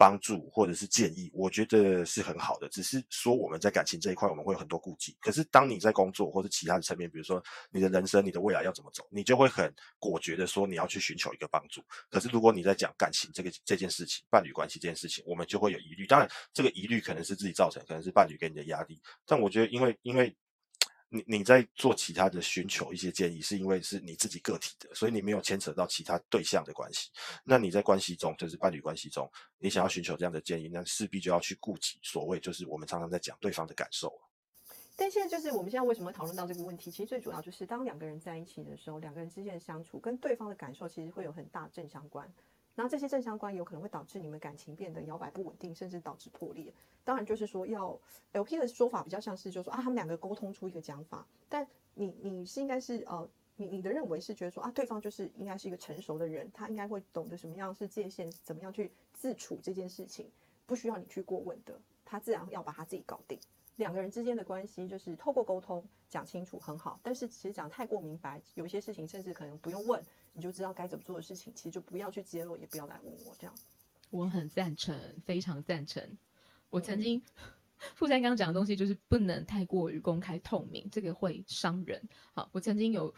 帮助或者是建议，我觉得是很好的。只是说我们在感情这一块，我们会有很多顾忌。可是当你在工作或者其他的层面，比如说你的人生、你的未来要怎么走，你就会很果决的说你要去寻求一个帮助。可是如果你在讲感情这个这件事情、伴侣关系这件事情，我们就会有疑虑。当然，这个疑虑可能是自己造成，可能是伴侣给你的压力。但我觉得，因为因为你你在做其他的寻求一些建议，是因为是你自己个体的，所以你没有牵扯到其他对象的关系。那你在关系中，就是伴侣关系中，你想要寻求这样的建议，那势必就要去顾及所谓就是我们常常在讲对方的感受。但现在就是我们现在为什么讨论到这个问题？其实最主要就是当两个人在一起的时候，两个人之间的相处跟对方的感受其实会有很大正相关。然后这些正相关有可能会导致你们感情变得摇摆不稳定，甚至导致破裂。当然就是说要 LP 的说法比较像是就是说啊，他们两个沟通出一个讲法，但你你是应该是呃。你你的认为是觉得说啊，对方就是应该是一个成熟的人，他应该会懂得什么样是界限，怎么样去自处这件事情，不需要你去过问的，他自然要把他自己搞定。两个人之间的关系就是透过沟通讲清楚很好，但是其实讲太过明白，有些事情甚至可能不用问你就知道该怎么做的事情，其实就不要去揭露，也不要来问我这样。我很赞成，非常赞成。我曾经富山刚刚讲的东西就是不能太过于公开透明，这个会伤人。好，我曾经有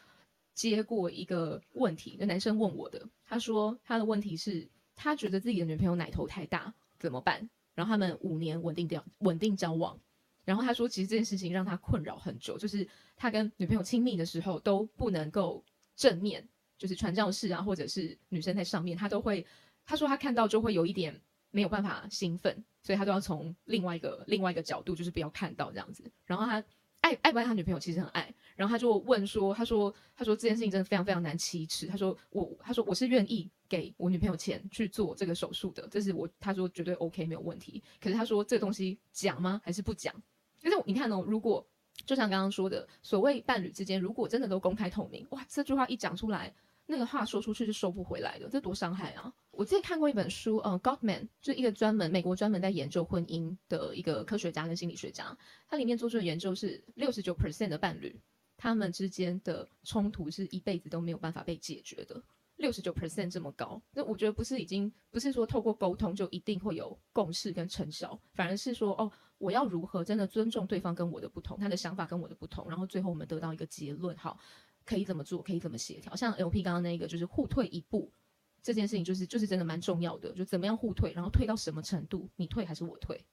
接过一个问题，那男生问我的，他说他的问题是，他觉得自己的女朋友奶头太大怎么办？然后他们五年稳定掉稳定交往，然后他说其实这件事情让他困扰很久，就是他跟女朋友亲密的时候都不能够正面，就是传教士啊，或者是女生在上面，他都会他说他看到就会有一点没有办法兴奋，所以他都要从另外一个另外一个角度，就是不要看到这样子。然后他爱爱不爱他女朋友其实很爱，然后他就问说，他说他说这件事情真的非常非常难启齿，他说我他说我是愿意给我女朋友钱去做这个手术的，这是我他说绝对 OK 没有问题。可是他说这个东西讲吗？还是不讲？就是你看哦，如果就像刚刚说的，所谓伴侣之间如果真的都公开透明，哇，这句话一讲出来，那个话说出去是收不回来的，这多伤害啊！我之前看过一本书，嗯，Gottman 就一个专门美国专门在研究婚姻的一个科学家跟心理学家，他里面做出的研究是六十九 percent 的伴侣，他们之间的冲突是一辈子都没有办法被解决的。六十九 percent 这么高，那我觉得不是已经不是说透过沟通就一定会有共识跟成效，反而是说哦，我要如何真的尊重对方跟我的不同，他的想法跟我的不同，然后最后我们得到一个结论，好，可以怎么做，可以怎么协调。像 LP 刚刚那个就是互退一步这件事情，就是就是真的蛮重要的，就怎么样互退，然后退到什么程度，你退还是我退？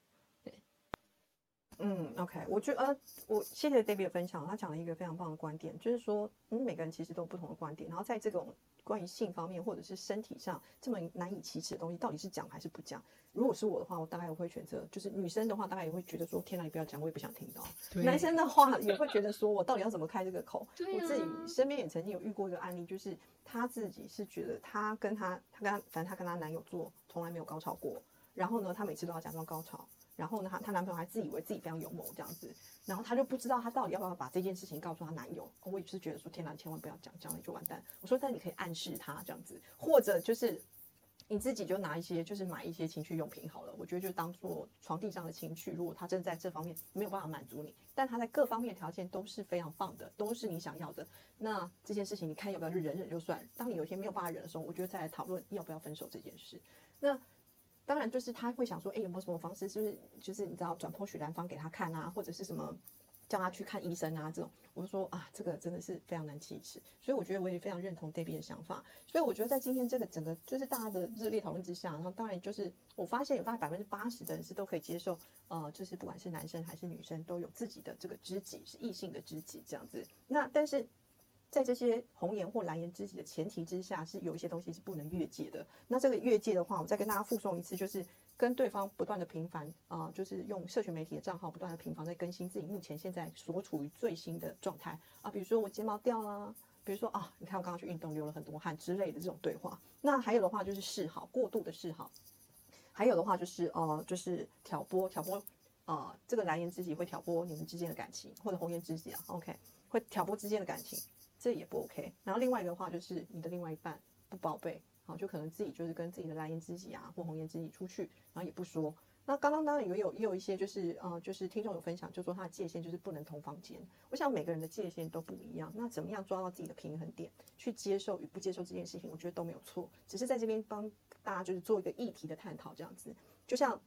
嗯，OK，我觉得呃，我谢谢 David 的分享，他讲了一个非常棒的观点，就是说，嗯，每个人其实都有不同的观点，然后在这种关于性方面或者是身体上这么难以启齿的东西，到底是讲还是不讲？如果是我的话，我大概我会选择，就是女生的话，大概也会觉得说，天哪，你不要讲，我也不想听到。男生的话也会觉得说，我到底要怎么开这个口？对我自己身边也曾经有遇过一个案例，就是她自己是觉得她跟她，她跟她，反正她跟她男友做从来没有高潮过，然后呢，她每次都要假装高潮。然后呢，她她男朋友还自以为自己非常勇猛这样子，然后她就不知道她到底要不要把这件事情告诉她男友。我也是觉得说，天哪，千万不要讲，讲了就完蛋。我说，但你可以暗示他这样子，或者就是你自己就拿一些，就是买一些情趣用品好了。我觉得就当做床地上的情趣。如果他真的在这方面没有办法满足你，但他在各方面条件都是非常棒的，都是你想要的，那这件事情你看要不要去忍忍就算。当你有一天没有办法忍的时候，我觉得再来讨论要不要分手这件事。那。当然，就是他会想说，哎，有没有什么方式，就是就是你知道，转剖许兰芳给他看啊，或者是什么叫他去看医生啊，这种，我就说啊，这个真的是非常难启齿。所以我觉得我也非常认同 David 的想法。所以我觉得在今天这个整个就是大家的热烈讨论之下，然后当然就是我发现有大概百分之八十的人是都可以接受，呃，就是不管是男生还是女生都有自己的这个知己，是异性的知己这样子。那但是。在这些红颜或蓝颜知己的前提之下，是有一些东西是不能越界的。那这个越界的话，我再跟大家附送一次，就是跟对方不断的频繁啊，就是用社群媒体的账号不断的频繁在更新自己目前现在所处于最新的状态啊，比如说我睫毛掉了，比如说啊，你看我刚刚去运动流了很多汗之类的这种对话。那还有的话就是示好，过度的示好，还有的话就是呃，就是挑拨挑拨啊，这个蓝颜知己会挑拨你们之间的感情，或者红颜知己啊，OK，会挑拨之间的感情。这也不 OK。然后另外一个话就是你的另外一半不报备，好，就可能自己就是跟自己的蓝颜知己啊或红颜知己出去，然后也不说。那刚刚当然也有也有一些就是呃就是听众有分享，就说他的界限就是不能同房间。我想每个人的界限都不一样，那怎么样抓到自己的平衡点，去接受与不接受这件事情，我觉得都没有错。只是在这边帮大家就是做一个议题的探讨，这样子。就像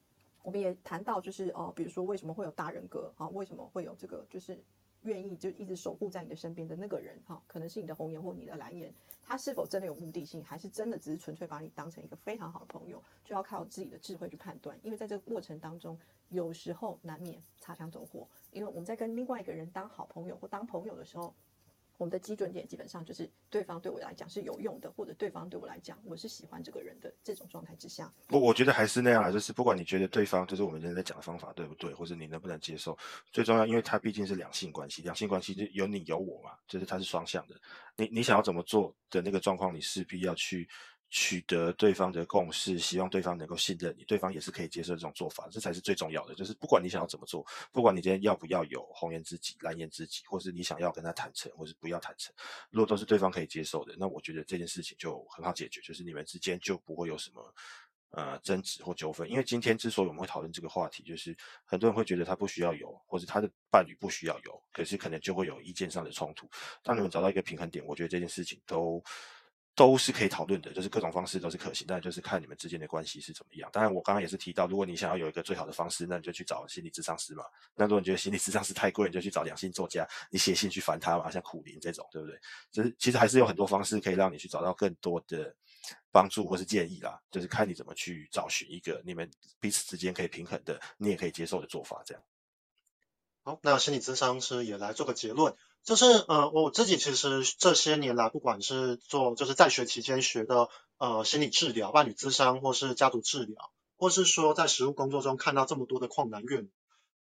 我们也谈到就是哦，比如说为什么会有大人格啊？为什么会有这个就是。愿意就一直守护在你的身边的那个人，哈，可能是你的红颜或你的蓝颜，他是否真的有目的性，还是真的只是纯粹把你当成一个非常好的朋友，就要靠自己的智慧去判断。因为在这个过程当中，有时候难免擦枪走火。因为我们在跟另外一个人当好朋友或当朋友的时候。我们的基准点基本上就是对方对我来讲是有用的，或者对方对我来讲我是喜欢这个人的这种状态之下。不，我觉得还是那样啊，就是不管你觉得对方就是我们现在讲的方法对不对，或者你能不能接受，最重要，因为它毕竟是两性关系，两性关系就有你有我嘛，就是它是双向的。你你想要怎么做的那个状况，你势必要去。取得对方的共识，希望对方能够信任你，对方也是可以接受这种做法，这才是最重要的。就是不管你想要怎么做，不管你今天要不要有红颜知己、蓝颜知己，或是你想要跟他坦诚，或是不要坦诚，如果都是对方可以接受的，那我觉得这件事情就很好解决，就是你们之间就不会有什么呃争执或纠纷。因为今天之所以我们会讨论这个话题，就是很多人会觉得他不需要有，或者他的伴侣不需要有，可是可能就会有意见上的冲突。当你们找到一个平衡点，我觉得这件事情都。都是可以讨论的，就是各种方式都是可行，但就是看你们之间的关系是怎么样。当然，我刚刚也是提到，如果你想要有一个最好的方式，那你就去找心理咨商师嘛。那如果你觉得心理咨商师太贵，你就去找两性作家，你写信去烦他嘛，像苦林这种，对不对？就是其实还是有很多方式可以让你去找到更多的帮助或是建议啦。就是看你怎么去找寻一个你们彼此之间可以平衡的，你也可以接受的做法。这样。好，那心理咨商师也来做个结论。就是呃，我自己其实这些年来，不管是做就是在学期间学的呃心理治疗、伴侣咨商，或是家族治疗，或是说在实务工作中看到这么多的旷男怨女，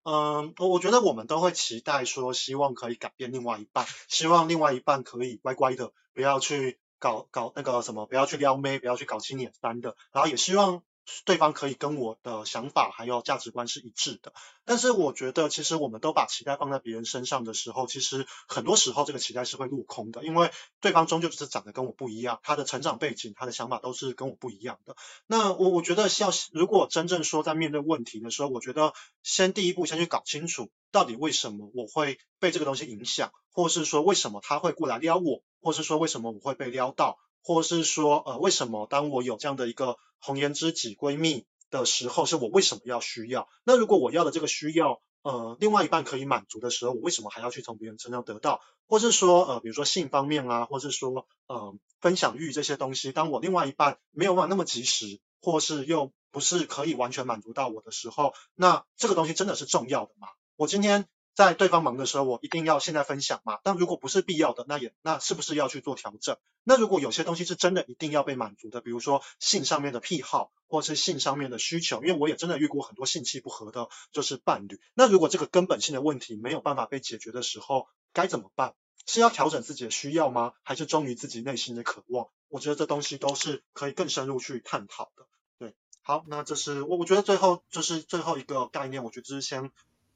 嗯，我我觉得我们都会期待说，希望可以改变另外一半，希望另外一半可以乖乖的，不要去搞搞那个什么，不要去撩妹，不要去搞青年三的，然后也希望对方可以跟我的想法还有价值观是一致的。但是我觉得，其实我们都把期待放在别人身上的时候，其实很多时候这个期待是会落空的，因为对方终究只是长得跟我不一样，他的成长背景、他的想法都是跟我不一样的。那我我觉得要如果真正说在面对问题的时候，我觉得先第一步先去搞清楚，到底为什么我会被这个东西影响，或是说为什么他会过来撩我，或是说为什么我会被撩到，或是说呃为什么当我有这样的一个红颜知己闺蜜。的时候是我为什么要需要？那如果我要的这个需要，呃，另外一半可以满足的时候，我为什么还要去从别人身上得到？或是说，呃，比如说性方面啊，或是说，呃，分享欲这些东西，当我另外一半没有办法那么及时，或是又不是可以完全满足到我的时候，那这个东西真的是重要的吗？我今天。在对方忙的时候，我一定要现在分享嘛？但如果不是必要的，那也那是不是要去做调整？那如果有些东西是真的一定要被满足的，比如说性上面的癖好，或是性上面的需求，因为我也真的遇过很多性气不合的，就是伴侣。那如果这个根本性的问题没有办法被解决的时候，该怎么办？是要调整自己的需要吗？还是忠于自己内心的渴望？我觉得这东西都是可以更深入去探讨的。对，好，那这是我我觉得最后就是最后一个概念，我觉得就是先。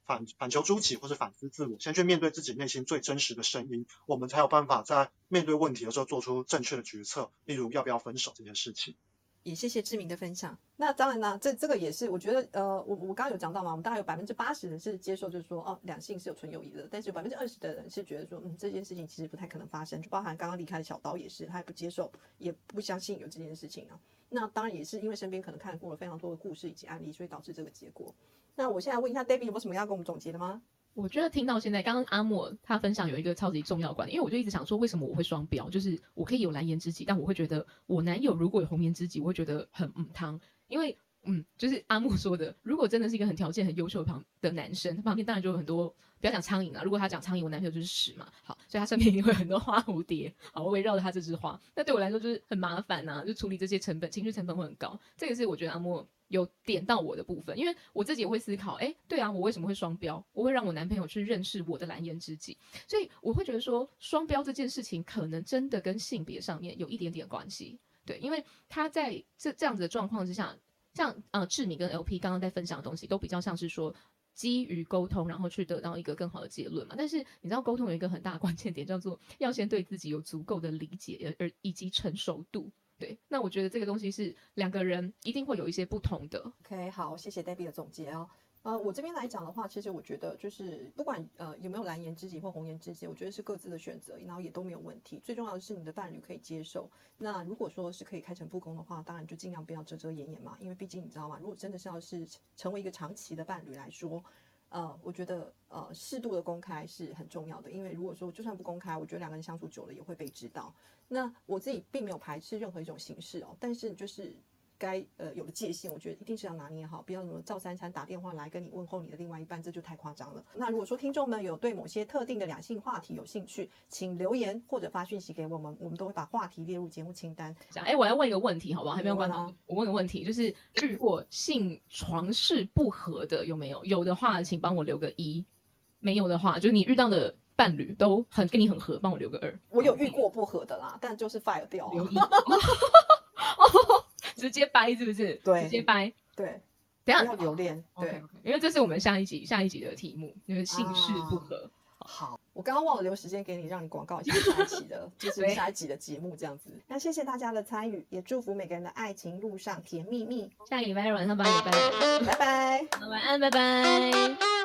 反反求诸己，或是反思自我，先去面对自己内心最真实的声音，我们才有办法在面对问题的时候做出正确的决策。例如要不要分手这件事情。也谢谢志明的分享。那当然呢，这这个也是我觉得，呃，我我刚刚有讲到嘛，我们大概有百分之八十人是接受，就是说，哦，两性是有纯友谊的，但是有百分之二十的人是觉得说，嗯，这件事情其实不太可能发生，就包含刚刚离开的小刀也是，他也不接受，也不相信有这件事情啊。那当然也是因为身边可能看过了非常多的故事以及案例，所以导致这个结果。那我现在问一下 David，有没有什么要跟我们总结的吗？我觉得听到现在，刚刚阿莫他分享有一个超级重要观点，因为我就一直想说，为什么我会双标？就是我可以有蓝颜知己，但我会觉得我男友如果有红颜知己，我会觉得很嗯汤。因为嗯，就是阿莫说的，如果真的是一个很条件很优秀的旁的男生，他旁边当然就有很多，不要讲苍蝇啊，如果他讲苍蝇，我男朋友就是屎嘛。好，所以他身边一定会很多花蝴蝶，好我围绕着他这枝花。那对我来说就是很麻烦呐，就处理这些成本，情绪成本会很高。这个是我觉得阿莫。有点到我的部分，因为我自己也会思考，哎，对啊，我为什么会双标？我会让我男朋友去认识我的蓝颜知己，所以我会觉得说，双标这件事情可能真的跟性别上面有一点点关系，对，因为他在这这样子的状况之下，像呃志敏跟 LP 刚刚在分享的东西，都比较像是说基于沟通，然后去得到一个更好的结论嘛。但是你知道，沟通有一个很大的关键点，叫做要先对自己有足够的理解，而以及成熟度。对，那我觉得这个东西是两个人一定会有一些不同的。OK，好，谢谢 Debbie 的总结哦。呃，我这边来讲的话，其实我觉得就是不管呃有没有蓝颜知己或红颜知己，我觉得是各自的选择，然后也都没有问题。最重要的是你的伴侣可以接受。那如果说是可以开诚布公的话，当然就尽量不要遮遮掩掩嘛，因为毕竟你知道吗？如果真的是要是成为一个长期的伴侣来说。呃，我觉得呃，适度的公开是很重要的，因为如果说就算不公开，我觉得两个人相处久了也会被知道。那我自己并没有排斥任何一种形式哦，但是就是。该呃有的界限，我觉得一定是要拿捏好，不要什么赵三餐打电话来跟你问候你的另外一半，这就太夸张了。那如果说听众们有对某些特定的两性话题有兴趣，请留言或者发讯息给我们，我们都会把话题列入节目清单。讲，哎，我要问一个问题，好不好？还没有关到。我问个问题，就是遇过性床事不合的有没有？有的话，请帮我留个一；没有的话，就是你遇到的伴侣都很跟你很合，帮我留个二。我有遇过不合的啦，但就是 fire 掉。留一。直接掰是不是？对，直接掰。对，等下要留恋。对，因为这是我们下一集下一集的题目，就是姓氏不合。好，我刚刚忘了留时间给你，让你广告一下下一集的，就是 下一集的节目这样子。那谢谢大家的参与，也祝福每个人的爱情路上甜蜜蜜。下个礼拜日晚上八点半，拜拜。晚安，拜拜。